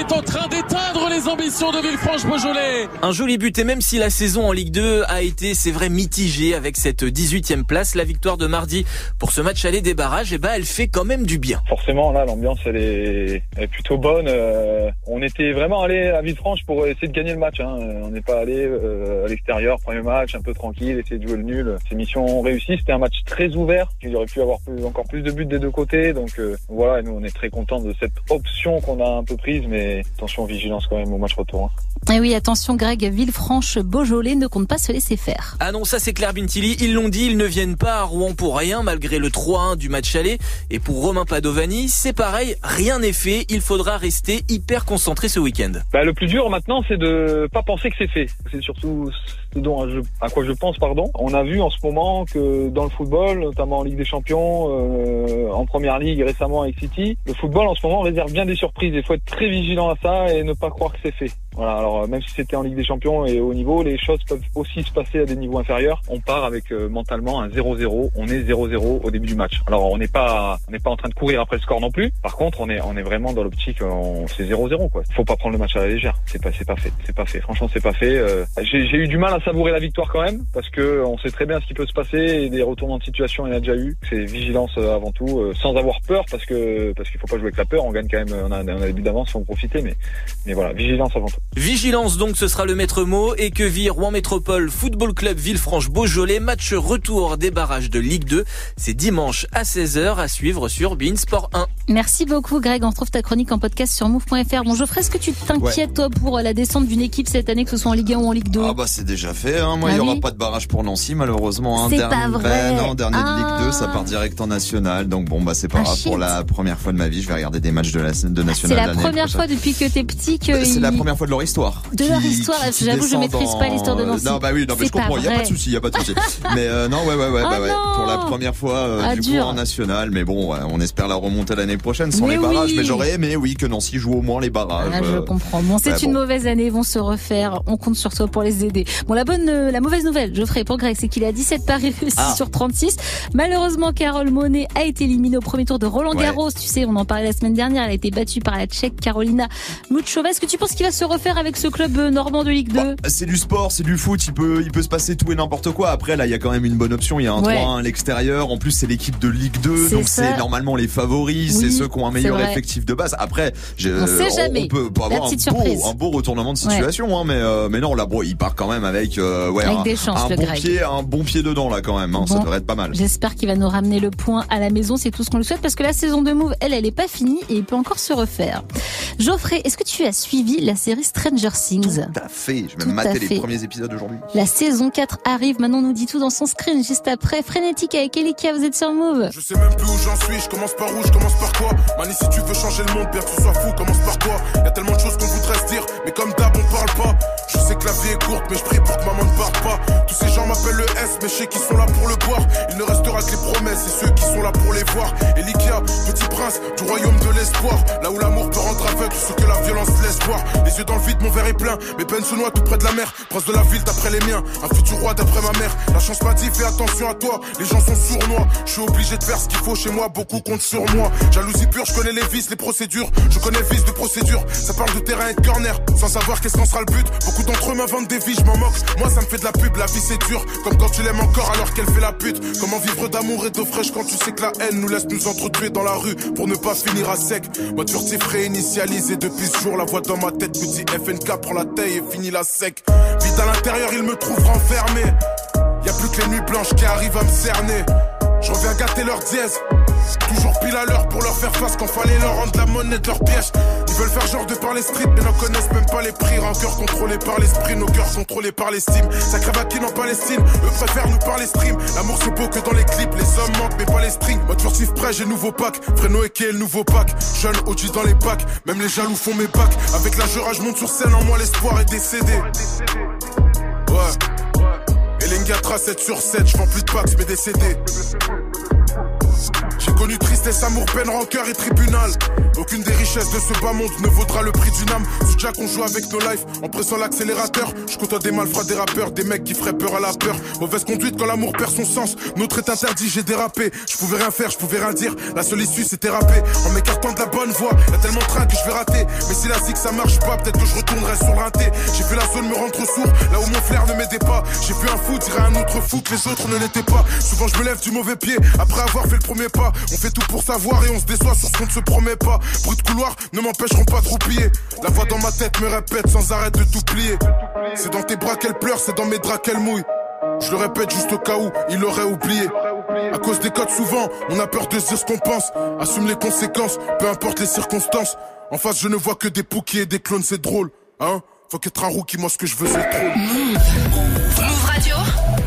Speaker 27: est en train d'éteindre les ambitions de Villefranche-Beaujolais.
Speaker 26: Un joli but et même si la saison en Ligue 2 a été, c'est vrai, mitigée avec cette 18e place, la victoire de mardi pour ce match aller des barrages, et bah elle fait quand même du bien.
Speaker 28: Forcément, là, l'ambiance elle est, elle est plutôt bonne. Euh, on était vraiment allé à Villefranche pour essayer de gagner le match. Hein. On n'est pas allé euh, à l'extérieur, premier match, un peu tranquille, essayer de jouer le nul. C'est mission réussie. C'était un match très ouvert. Il aurait pu avoir plus, encore plus de buts des deux côtés. Donc euh, voilà, nous on est très contents de cette option qu'on a un peu prise, mais attention, vigilance quand même au match retour. hein.
Speaker 1: Et oui, attention, Greg, Villefranche-Beaujolais ne compte pas se laisser faire.
Speaker 26: Ah non, ça c'est clair Bintili, ils l'ont dit, ils ne viennent pas à Rouen pour rien malgré le 3-1 du match aller. Et pour Romain Padovani, c'est pareil, rien n'est fait, il faudra rester hyper concentré ce week-end.
Speaker 28: Bah, le plus dur maintenant, c'est de pas penser que c'est fait. C'est surtout ce à quoi je pense, pardon. On a vu en ce moment que dans le football, notamment en Ligue des Champions, euh, en Première Ligue récemment avec City, le football en ce moment réserve bien des surprises. Il faut être très vigilant à ça et ne pas croire que c'est fait. Voilà. Alors euh, même si c'était en Ligue des Champions et au niveau, les choses peuvent aussi se passer à des niveaux inférieurs. On part avec euh, mentalement un 0-0. On est 0-0 au début du match. Alors on n'est pas, on n'est pas en train de courir après le score non plus. Par contre, on est, on est vraiment dans l'optique, c'est 0-0 quoi. Faut pas prendre le match à la légère. C'est pas, c'est pas fait. C'est pas fait. Franchement, c'est pas fait. Euh, j'ai eu du mal à savourer la victoire quand même parce que on sait très bien ce qui peut se passer et des retournements de situation, il y en a déjà eu. C'est vigilance euh, avant tout, euh, sans avoir peur parce que parce qu'il faut pas jouer avec la peur. On gagne quand même, on a, on a des buts d'avance, faut en profiter. Mais mais voilà, vigilance avant tout.
Speaker 26: Vigilance donc, ce sera le maître mot. Et que vit Rouen Métropole Football Club Villefranche-Beaujolais, match retour des barrages de Ligue 2. C'est dimanche à 16h à suivre sur Bein Sport 1.
Speaker 1: Merci beaucoup, Greg. On retrouve ta chronique en podcast sur move.fr. Bon, Geoffrey, est-ce que tu t'inquiètes, toi, pour la descente d'une équipe cette année, que ce soit en Ligue 1 ou en Ligue 2
Speaker 3: Ah bah c'est déjà fait, hein. moi
Speaker 1: Ah
Speaker 3: il y aura
Speaker 1: oui.
Speaker 3: pas de barrage pour Nancy malheureusement. Hein.
Speaker 1: C'est
Speaker 3: Dernier-
Speaker 1: pas vrai.
Speaker 3: Ben non, dernier de
Speaker 1: Ah.
Speaker 3: Ligue 2, ça part direct en national, donc bon bah c'est pas
Speaker 1: Ah,
Speaker 3: grave.
Speaker 1: shit.
Speaker 3: Pour la première fois de ma vie, je vais regarder des matchs de la de
Speaker 1: C'est
Speaker 3: national.
Speaker 1: la
Speaker 3: l'année
Speaker 1: première fois depuis que t'es petit que.
Speaker 3: C'est la première fois de leur histoire.
Speaker 1: De leur histoire,
Speaker 3: qui- qui
Speaker 1: j'avoue, je maîtrise pas l'histoire de Nancy.
Speaker 3: Non, bah oui, non, mais
Speaker 1: C'est
Speaker 3: je comprends, il y a pas de souci, il y a pas *laughs* de souci. mais euh, non, ouais, ouais, ouais,
Speaker 1: Ah
Speaker 3: bah ouais. Pour la première fois, euh,
Speaker 1: Ah,
Speaker 3: du
Speaker 1: dur.
Speaker 3: coup, en national. Mais bon, ouais, on espère la remonter l'année prochaine sans
Speaker 1: Mais
Speaker 3: les barrages. Mais j'aurais aimé, oui, que Nancy joue au moins les barrages.
Speaker 1: Ah, je
Speaker 3: euh,
Speaker 1: comprends. Bon, c'est
Speaker 3: ouais,
Speaker 1: une mauvaise année, ils vont se refaire. On compte sur toi pour les aider. Bon, la bonne, euh, la mauvaise nouvelle, Geoffrey, pour Greg, c'est qu'il a 17 paris réussis
Speaker 3: Ah.
Speaker 1: sur 36. Malheureusement, Carole Monet a été éliminée au premier tour de Roland
Speaker 3: Ouais.
Speaker 1: Garros. Tu sais, on en parlait la semaine dernière. Elle a été battue par la Tchèque Carolina Muchova. Est-ce que tu penses qu'il va se refaire avec ce club euh, normand de Ligue 2
Speaker 3: C'est du sport, c'est du foot, il peut, il peut se passer tout et n'importe quoi. Après, là, il y a quand même une bonne option. Il y a un
Speaker 1: Ouais.
Speaker 3: 3-1 à l'extérieur. En plus, c'est l'équipe de Ligue 2,
Speaker 1: C'est
Speaker 3: donc c'est normalement les favoris,
Speaker 1: Oui,
Speaker 3: c'est ceux qui ont un meilleur effectif de base. Après, je-
Speaker 1: On sait jamais.
Speaker 3: on peut, avoir un beau,
Speaker 1: surprise.
Speaker 3: un beau retournement de
Speaker 1: Ouais.
Speaker 3: situation, hein, mais, euh, mais non, là, bon, il part quand même avec, euh, ouais,
Speaker 1: Avec
Speaker 3: un,
Speaker 1: des chances,
Speaker 3: un
Speaker 1: le
Speaker 3: bon
Speaker 1: Greg.
Speaker 3: pied, un bon pied dedans, là, quand même. hein. ça
Speaker 1: Bon.
Speaker 3: devrait être pas mal.
Speaker 1: J'espère qu'il va nous ramener le point à la maison. C'est tout ce qu'on le souhaite parce que la saison de Move, elle, elle est pas finie et il peut encore se refaire. Geoffrey, est-ce que tu as suivi la série Stranger Things?
Speaker 3: Tout à fait. Je vais
Speaker 1: fait.
Speaker 3: les premiers épisodes aujourd'hui.
Speaker 1: La saison 4 arrive. Maintenant, on nous dit tout dans son screen juste après. Frénétique avec Elika, vous êtes sur Move.
Speaker 14: Je sais même plus où j'en suis, je commence par où, je commence par quoi? Mani si tu veux changer le monde, bien que tu sois fou, commence par toi Y'a tellement de choses qu'on voudrait se dire, mais comme d'hab on parle pas Je sais que la vie est courte, mais je prie pour que maman ne parte pas. Tous ces gens m'appellent le S, mais je sais qu'ils sont là pour le boire. Il ne restera que les promesses et ceux qui sont là pour les voir. Elikia, petit prince du royaume de l'espoir. Là où l'amour peut rendre aveugle ce que la violence laisse voir. Les yeux dans le vide, mon verre est plein, mes peines se noient tout près de la mer. Prince de la ville d'après les miens, un futur roi d'après ma mère. La chance m'a dit fais attention à toi, les gens sont sournois. Je suis obligé de faire ce qu'il faut chez moi, beaucoup comptent sur moi. Jalousie pure, je connais les vices, les procédures. Je connais le vice de procédure, ça parle de terrain et de corner Sans savoir qu'est-ce qu'en sera le but, Beaucoup
Speaker 29: d'entre eux m'inventent des vies, je m'en moque. Moi, ça me fait de la pub, la vie c'est dur. Comme quand tu l'aimes encore alors qu'elle fait la pute. Comment vivre d'amour et d'eau fraîche quand tu sais que la haine nous laisse nous entretuer dans la rue pour ne pas finir à sec. Moi, furtif réinitialisé depuis ce jour. La voix dans ma tête me dit FNK, prends la taille et finis la sec. Vite à l'intérieur, il me trouve renfermé. Y a plus que les nuits blanches qui arrivent à me cerner. Je reviens gâter leur dièse. Toujours pile à l'heure pour leur faire face quand fallait leur rendre la monnaie de leur piège. Ils veulent faire genre de par les strips mais n'en connaissent même pas les prix. Rancœur contrôlé par l'esprit, nos cœurs contrôlés par l'estime. Ça qui en Palestine, eux préfèrent nous parler stream. L'amour c'est beau que dans les clips, les hommes manquent mais pas les strings. Mode furtif prêt, j'ai nouveau pack. Fréno et le nouveau pack. Jeune OG dans les packs, même les jaloux font mes packs. Avec la jura, je monte sur scène, en moi l'espoir est décédé. Ouais. Et Lingatra 7 sur 7, je plus de packs mais décédé. Tristesse, amour, peine, rancœur et tribunal. Aucune des richesses de ce bas monde ne vaudra le prix d'une âme. Sous Jack, on joue avec nos lives en pressant l'accélérateur. Je côtoie des malfrats, des rappeurs, des mecs qui feraient peur à la peur. Mauvaise conduite quand l'amour perd son sens. Notre est interdit, j'ai dérapé. Je pouvais rien faire, je pouvais rien dire. La seule issue c'était rapper. En m'écartant de la bonne voie, y a tellement de train que je vais rater. Mais si la zig ça marche pas, peut-être que je retournerai sur l'inté. J'ai fait la zone me rendre sourd, là où mon flair ne m'aidait pas. J'ai vu un fou dire à un autre fou que les autres ne l'étaient pas. Souvent je me lève du mauvais pied après avoir fait le premier pas. On fait tout pour savoir et on se déçoit sur ce qu'on ne se promet pas. Bruit de couloir ne m'empêcheront pas de roupiller. La voix dans ma tête me répète sans arrêt de tout plier. C'est dans tes bras qu'elle pleure, c'est dans mes draps qu'elle mouille. Je le répète juste au cas où il aurait oublié. À cause des codes, souvent, on a peur de dire ce qu'on pense. Assume les conséquences, peu importe les circonstances. En face, je ne vois que des poukies et des clones, c'est drôle. Hein Faut qu'être un rookie, moi ce que je veux, c'est le trône.
Speaker 6: Move Radio,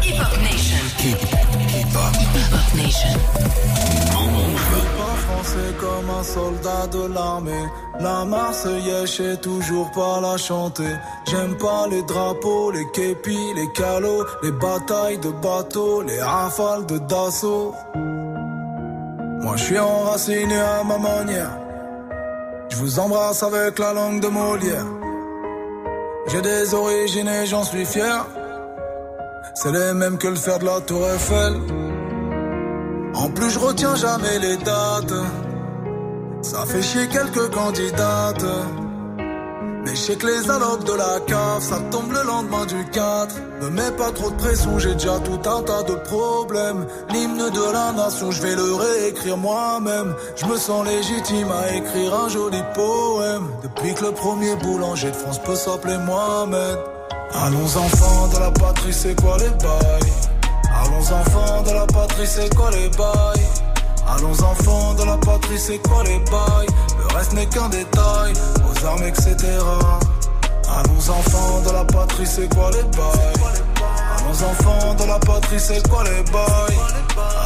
Speaker 6: Hip Hop Nation. Hip Hop Nation.
Speaker 22: Français comme un soldat de l'armée. La Marseillaise, je sais toujours pas la chanter. J'aime pas les drapeaux, les képis, les calots, les batailles de bateaux, les rafales de d'assaut. Moi, je suis enraciné à ma manière. Je vous embrasse avec la langue de Molière. J'ai des origines et j'en suis fier. C'est les mêmes que le fer de la Tour Eiffel. En plus, je retiens jamais les dates. Ça fait chier quelques candidates. Mais je sais que les allocs de la cave, ça tombe le lendemain du 4. Me mets pas trop de pression, j'ai déjà tout un tas de problèmes. L'hymne de la nation, je vais le réécrire moi-même. Je me sens légitime à écrire un joli poème. Depuis que le premier boulanger de France peut s'appeler Mohamed. Allons enfants de la patrie, c'est quoi les bails? Allons enfants de la patrie, c'est quoi les bails? Allons enfants de la patrie, c'est quoi les bails? Le reste n'est qu'un détail, aux armes, etc. Allons enfants de la patrie, c'est quoi les bails? Allons enfants de la patrie, c'est quoi les bails?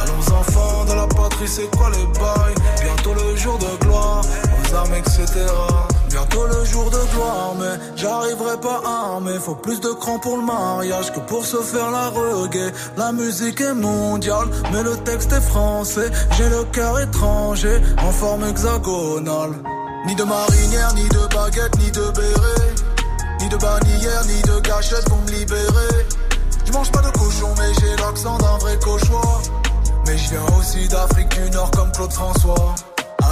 Speaker 22: Allons enfants de la patrie, c'est quoi les bails? Bientôt le jour de gloire, aux armes, etc. Bientôt le jour de gloire, mais j'arriverai pas armé. Faut plus de cran pour le mariage que pour se faire la reggae. La musique est mondiale, mais le texte est français. J'ai le cœur étranger, en forme hexagonale. Ni de marinière, ni de baguette, ni de béret. Ni de bannière, ni de gâchette pour me libérer. Je mange pas de cochon, mais j'ai l'accent d'un vrai cauchois. Mais je viens aussi d'Afrique du Nord comme Claude François.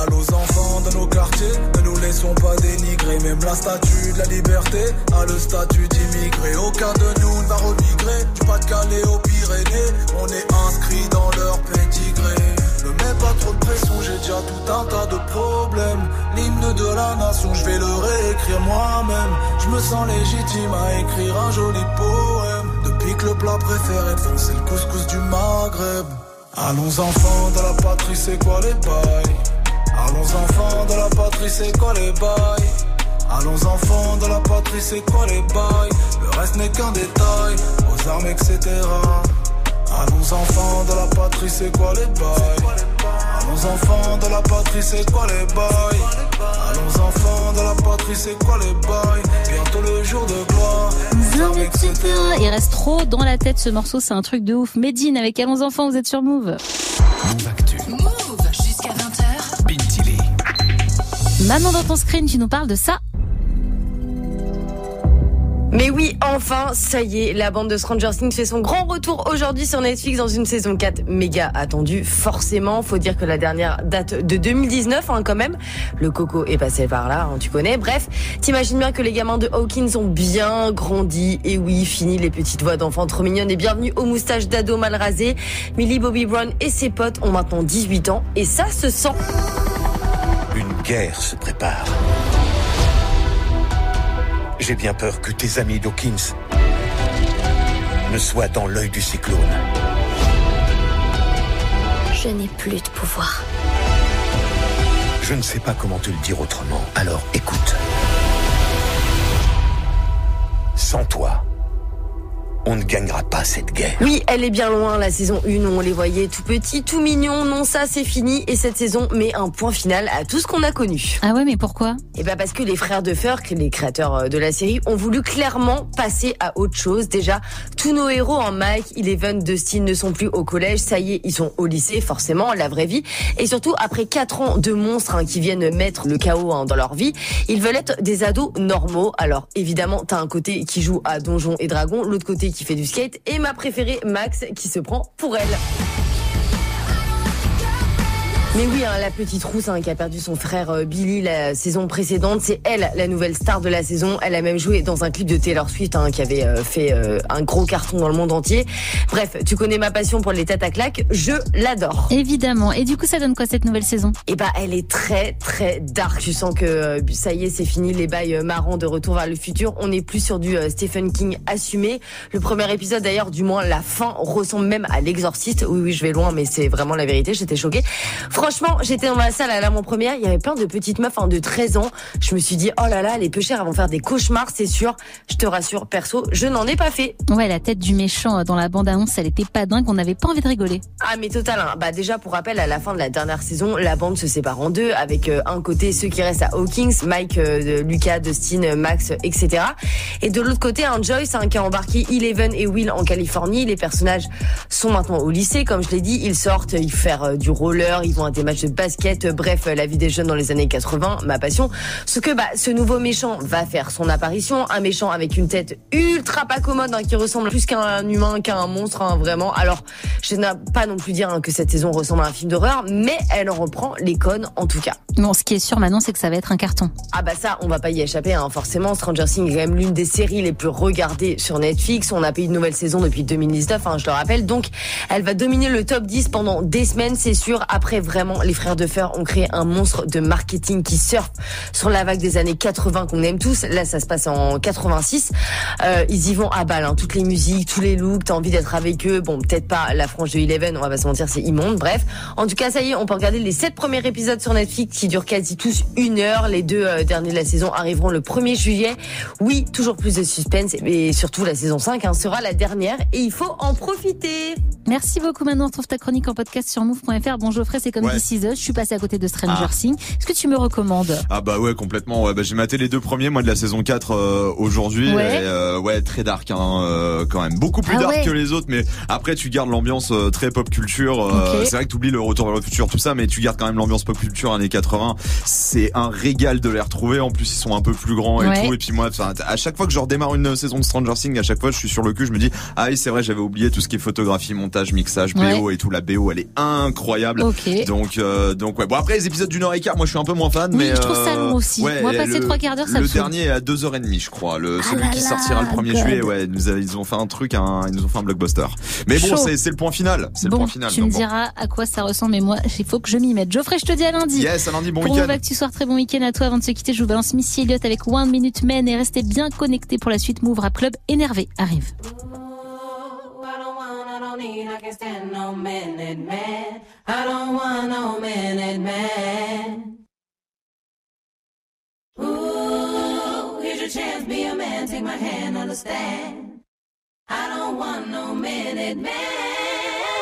Speaker 22: Allô aux enfants de nos quartiers, ne nous laissons pas dénigrer. Même la statue de la liberté a le statut d'immigré. Aucun de nous ne va remigrer. Du Pas-de-Calais aux Pyrénées, on est inscrit dans leur pédigré. Ne mets pas trop de pression, j'ai déjà tout un tas de problèmes. L'hymne de la nation, je vais le réécrire moi-même. Je me sens légitime à écrire un joli poème. Depuis que le plat préféré de c'est le couscous du Maghreb. Allons enfants de la patrie, c'est quoi les bails? Allons enfants de la patrie, c'est quoi les bails Allons enfants de la patrie, c'est quoi les bails Le reste n'est qu'un détail, aux armes, etc. Allons enfants de la patrie, c'est quoi les bails Allons enfants de la patrie, c'est quoi les bails Allons enfants de la patrie, c'est quoi les bails Bientôt le jour de gloire, aux armes, etc.
Speaker 1: Il reste trop dans la tête ce morceau, c'est un truc de ouf. Medine avec Allons enfants, vous êtes sur Move?
Speaker 6: Move
Speaker 1: Maman dans ton screen, tu nous parles de ça
Speaker 30: Mais oui, enfin, ça y est, la bande de Stranger Things fait son grand retour aujourd'hui sur Netflix dans une saison 4 méga attendue. Forcément, faut dire que la dernière date de 2019 hein, quand même. Le coco est passé par là, hein, tu connais. Bref, t'imagines bien que les gamins de Hawkins ont bien grandi. Et oui, fini les petites voix d'enfants trop mignonnes et bienvenue aux moustaches d'ado mal rasées. Millie Bobby Brown et ses potes ont maintenant 18 ans et ça se sent.
Speaker 31: Une guerre se prépare. J'ai bien peur que tes amis Dawkins ne soient dans l'œil du cyclone.
Speaker 32: Je n'ai plus de pouvoir.
Speaker 31: Je ne sais pas comment te le dire autrement, alors écoute. Sans toi, on ne gagnera pas cette guerre.
Speaker 30: Oui, elle est bien loin, la saison 1 où on les voyait tout petits, tout mignons. Non, ça c'est fini et cette saison met un point final à tout ce qu'on a connu.
Speaker 1: Ah ouais, mais pourquoi?
Speaker 30: Eh ben parce que les frères de Ferk, les créateurs euh, de la série, ont voulu clairement passer à autre chose. Déjà, tous nos héros en Mike, Eleven, Dustin ne sont plus au collège. Ça y est, ils sont au lycée, forcément, la vraie vie. Et surtout, après 4 ans de monstres hein, qui viennent mettre le chaos hein, dans leur vie, ils veulent être des ados normaux. Alors évidemment, t'as un côté qui joue à Donjons et Dragons, l'autre côté qui fait du skate, et ma préférée, Max, qui se prend pour elle. Mais oui, hein, la petite rousse hein, qui a perdu son frère euh, Billy la saison précédente, c'est elle la nouvelle star de la saison. Elle a même joué dans un clip de Taylor Swift hein, qui avait euh, fait euh, un gros carton dans le monde entier. Bref, tu connais ma passion pour les têtes à claques, je l'adore.
Speaker 1: Évidemment. Et du coup, ça donne quoi cette nouvelle saison?
Speaker 30: Eh ben, elle est très très dark. Tu sens que ça y est, c'est fini les bails marrants de Retour vers le futur. On n'est plus sur du Stephen King assumé. Le premier épisode, d'ailleurs, du moins la fin ressemble même à l'exorciste. Oui, oui, je vais loin, mais c'est vraiment la vérité. J'étais choquée. Franchement, j'étais dans la salle à l'avant-première. Il y avait plein de petites meufs hein, de 13 ans. Je me suis dit, oh là là, les peu chères, vont faire des cauchemars, c'est sûr. Je te rassure, perso, je n'en ai pas fait.
Speaker 1: Ouais, la tête du méchant euh, dans la bande-annonce, elle était pas dingue. On n'avait pas envie de rigoler.
Speaker 30: Ah mais total, hein. bah déjà pour rappel, à la fin de la dernière saison, la bande se sépare en deux, avec euh, un côté ceux qui restent à Hawkins, Mike, euh, Lucas, Dustin, Max, etc. Et de l'autre côté, un Joyce hein, qui a embarqué Eleven et Will en Californie. Les personnages sont maintenant au lycée, comme je l'ai dit, ils sortent, ils font du roller, ils vont à des matchs de basket, bref, la vie des jeunes dans les années 80, ma passion. Ce que bah, ce nouveau méchant va faire son apparition, un méchant avec une tête ultra pas commode, hein, qui ressemble plus qu'à un humain, qu'à un monstre, hein, vraiment. Alors, je n'ai pas non plus dire hein, que cette saison ressemble à un film d'horreur, mais elle en reprend les codes en tout cas.
Speaker 1: Bon, ce qui est sûr maintenant, c'est que ça va être un carton.
Speaker 30: Ah bah ça, on va pas y échapper, forcément. Stranger Things est quand même l'une des séries les plus regardées sur Netflix. On a payé une nouvelle saison depuis 2019, hein, je le rappelle. Donc, elle va dominer le top 10 pendant des semaines, c'est sûr. Après, vraiment, les frères de fer ont créé un monstre de marketing qui surfe sur la vague des années 80 qu'on aime tous. Là, ça se passe en 86. Euh, ils y vont à balle, hein. toutes les musiques, tous les looks. T'as envie d'être avec eux. Bon, peut-être pas la frange de Eleven, on va pas se mentir, c'est immonde. Bref, en tout cas, ça y est, on peut regarder les sept premiers épisodes sur Netflix qui durent quasi tous une heure. Les deux euh, derniers de la saison arriveront le 1er juillet. Oui, toujours plus de suspense, mais surtout la saison 5 hein, sera la dernière et il faut en profiter.
Speaker 1: Merci beaucoup. Maintenant, on retrouve ta chronique en podcast sur move.fr. Bon, Geoffrey, c'est comme
Speaker 3: Ouais.
Speaker 1: This Is Us. Je suis passée à côté de Stranger
Speaker 3: Ah.
Speaker 1: Things. Est-ce que tu me recommandes?
Speaker 3: Ah bah ouais complètement ouais bah j'ai maté les deux premiers moi de la saison 4 euh, aujourd'hui
Speaker 1: Ouais.
Speaker 3: et, euh, ouais très dark hein, euh, quand même beaucoup plus
Speaker 1: Ah
Speaker 3: dark
Speaker 1: ouais.
Speaker 3: que les autres mais après tu gardes l'ambiance euh, très pop culture euh, c'est vrai que tu oublies le retour vers le futur tout ça mais tu gardes quand même l'ambiance pop culture années 80 c'est un régal de les retrouver en plus ils sont un peu plus grands et
Speaker 1: Ouais.
Speaker 3: tout et puis moi à chaque fois que je redémarre une saison de Stranger Things à chaque fois je suis sur le cul je me dis ah oui c'est vrai j'avais oublié tout ce qui est photographie montage mixage BO et tout la BO elle est incroyable
Speaker 1: Ok.
Speaker 3: donc euh, donc ouais bon après les épisodes d'une heure et quart moi je suis un peu moins fan
Speaker 1: Oui,
Speaker 3: mais
Speaker 1: je trouve ça
Speaker 3: euh,
Speaker 1: long aussi.
Speaker 3: ouais,
Speaker 1: Moi,
Speaker 3: et
Speaker 1: passer trois quarts d'heure, ça
Speaker 3: le
Speaker 1: me
Speaker 3: dernier est à 2h30 je crois le celui
Speaker 1: là
Speaker 3: qui
Speaker 1: là,
Speaker 3: sortira le 1er
Speaker 1: God.
Speaker 3: juillet ouais ils nous, ils ont fait un truc un, ils nous ont fait un blockbuster mais bon c'est le point final c'est le
Speaker 1: Bon,
Speaker 3: point final
Speaker 1: tu me
Speaker 3: donc bon.
Speaker 1: diras à quoi ça ressemble, mais moi, il faut que je m'y mette. Geoffrey, je te dis à lundi.
Speaker 3: Yes, à lundi, bon
Speaker 1: Pour
Speaker 3: week-end.
Speaker 1: Move Actu Soir, très bon week-end à toi. Avant de se quitter, je vous balance Missy Elliott avec One Minute Men et restez bien connectés pour la suite. Move Rap Club énervé arrive.
Speaker 11: I can't stand no minute man. I don't want no minute man. Ooh, here's your chance, be a man, take my hand, understand. I don't want no minute man.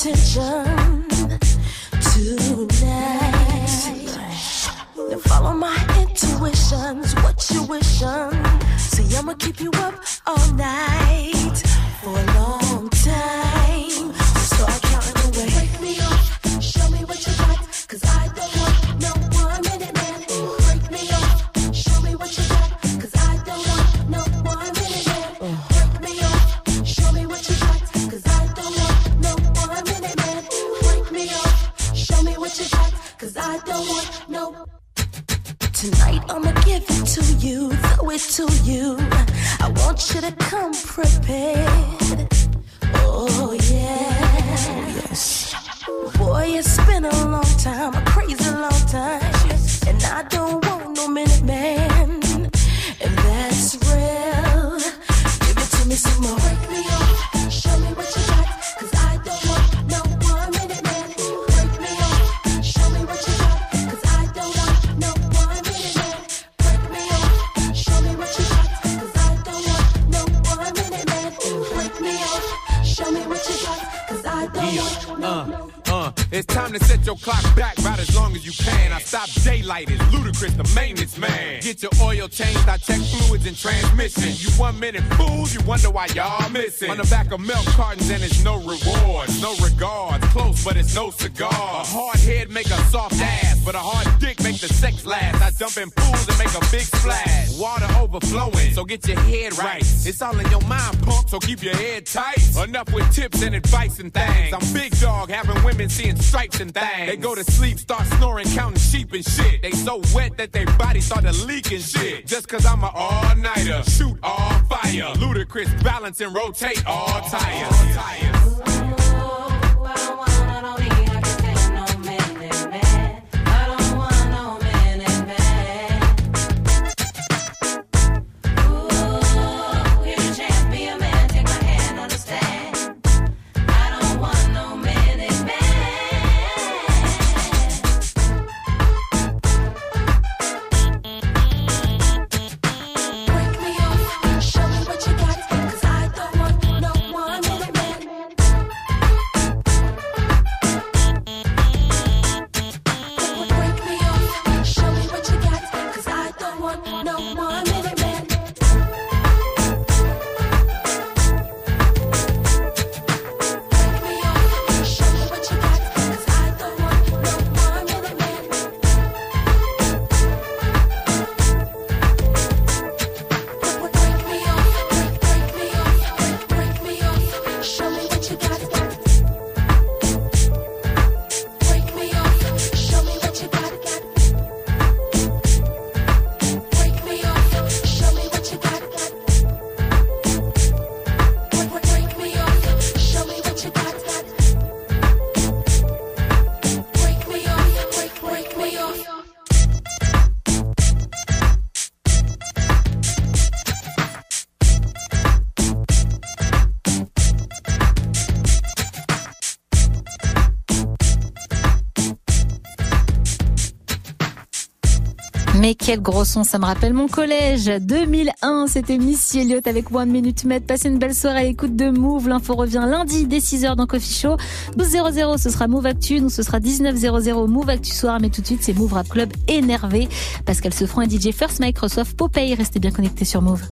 Speaker 11: attention.
Speaker 33: get your head right. It's all in your mind, punk, so keep your head tight. Enough with tips and advice and things. I'm big dog, having women seeing stripes and things. They go to sleep, start snoring, counting sheep and shit. They so wet that their body started leaking shit. Just cause I'm a all nighter, shoot all fire. Ludicrous balance and rotate all tires.
Speaker 11: All tires.
Speaker 1: Mais quel gros son, ça me rappelle mon collège. 2001, c'était Missy Elliott avec One Minute Med. Passez une belle soirée à de Move. L'info revient lundi dès 6h dans Coffee Show. 12.00, ce sera Move Actu. Nous, ce sera 19.00 Move Actu Soir. Mais tout de suite, c'est Move Rap Club énervé. Pascal Sefranc et DJ First Mike reçoivent Popeye. Restez bien connectés sur Move.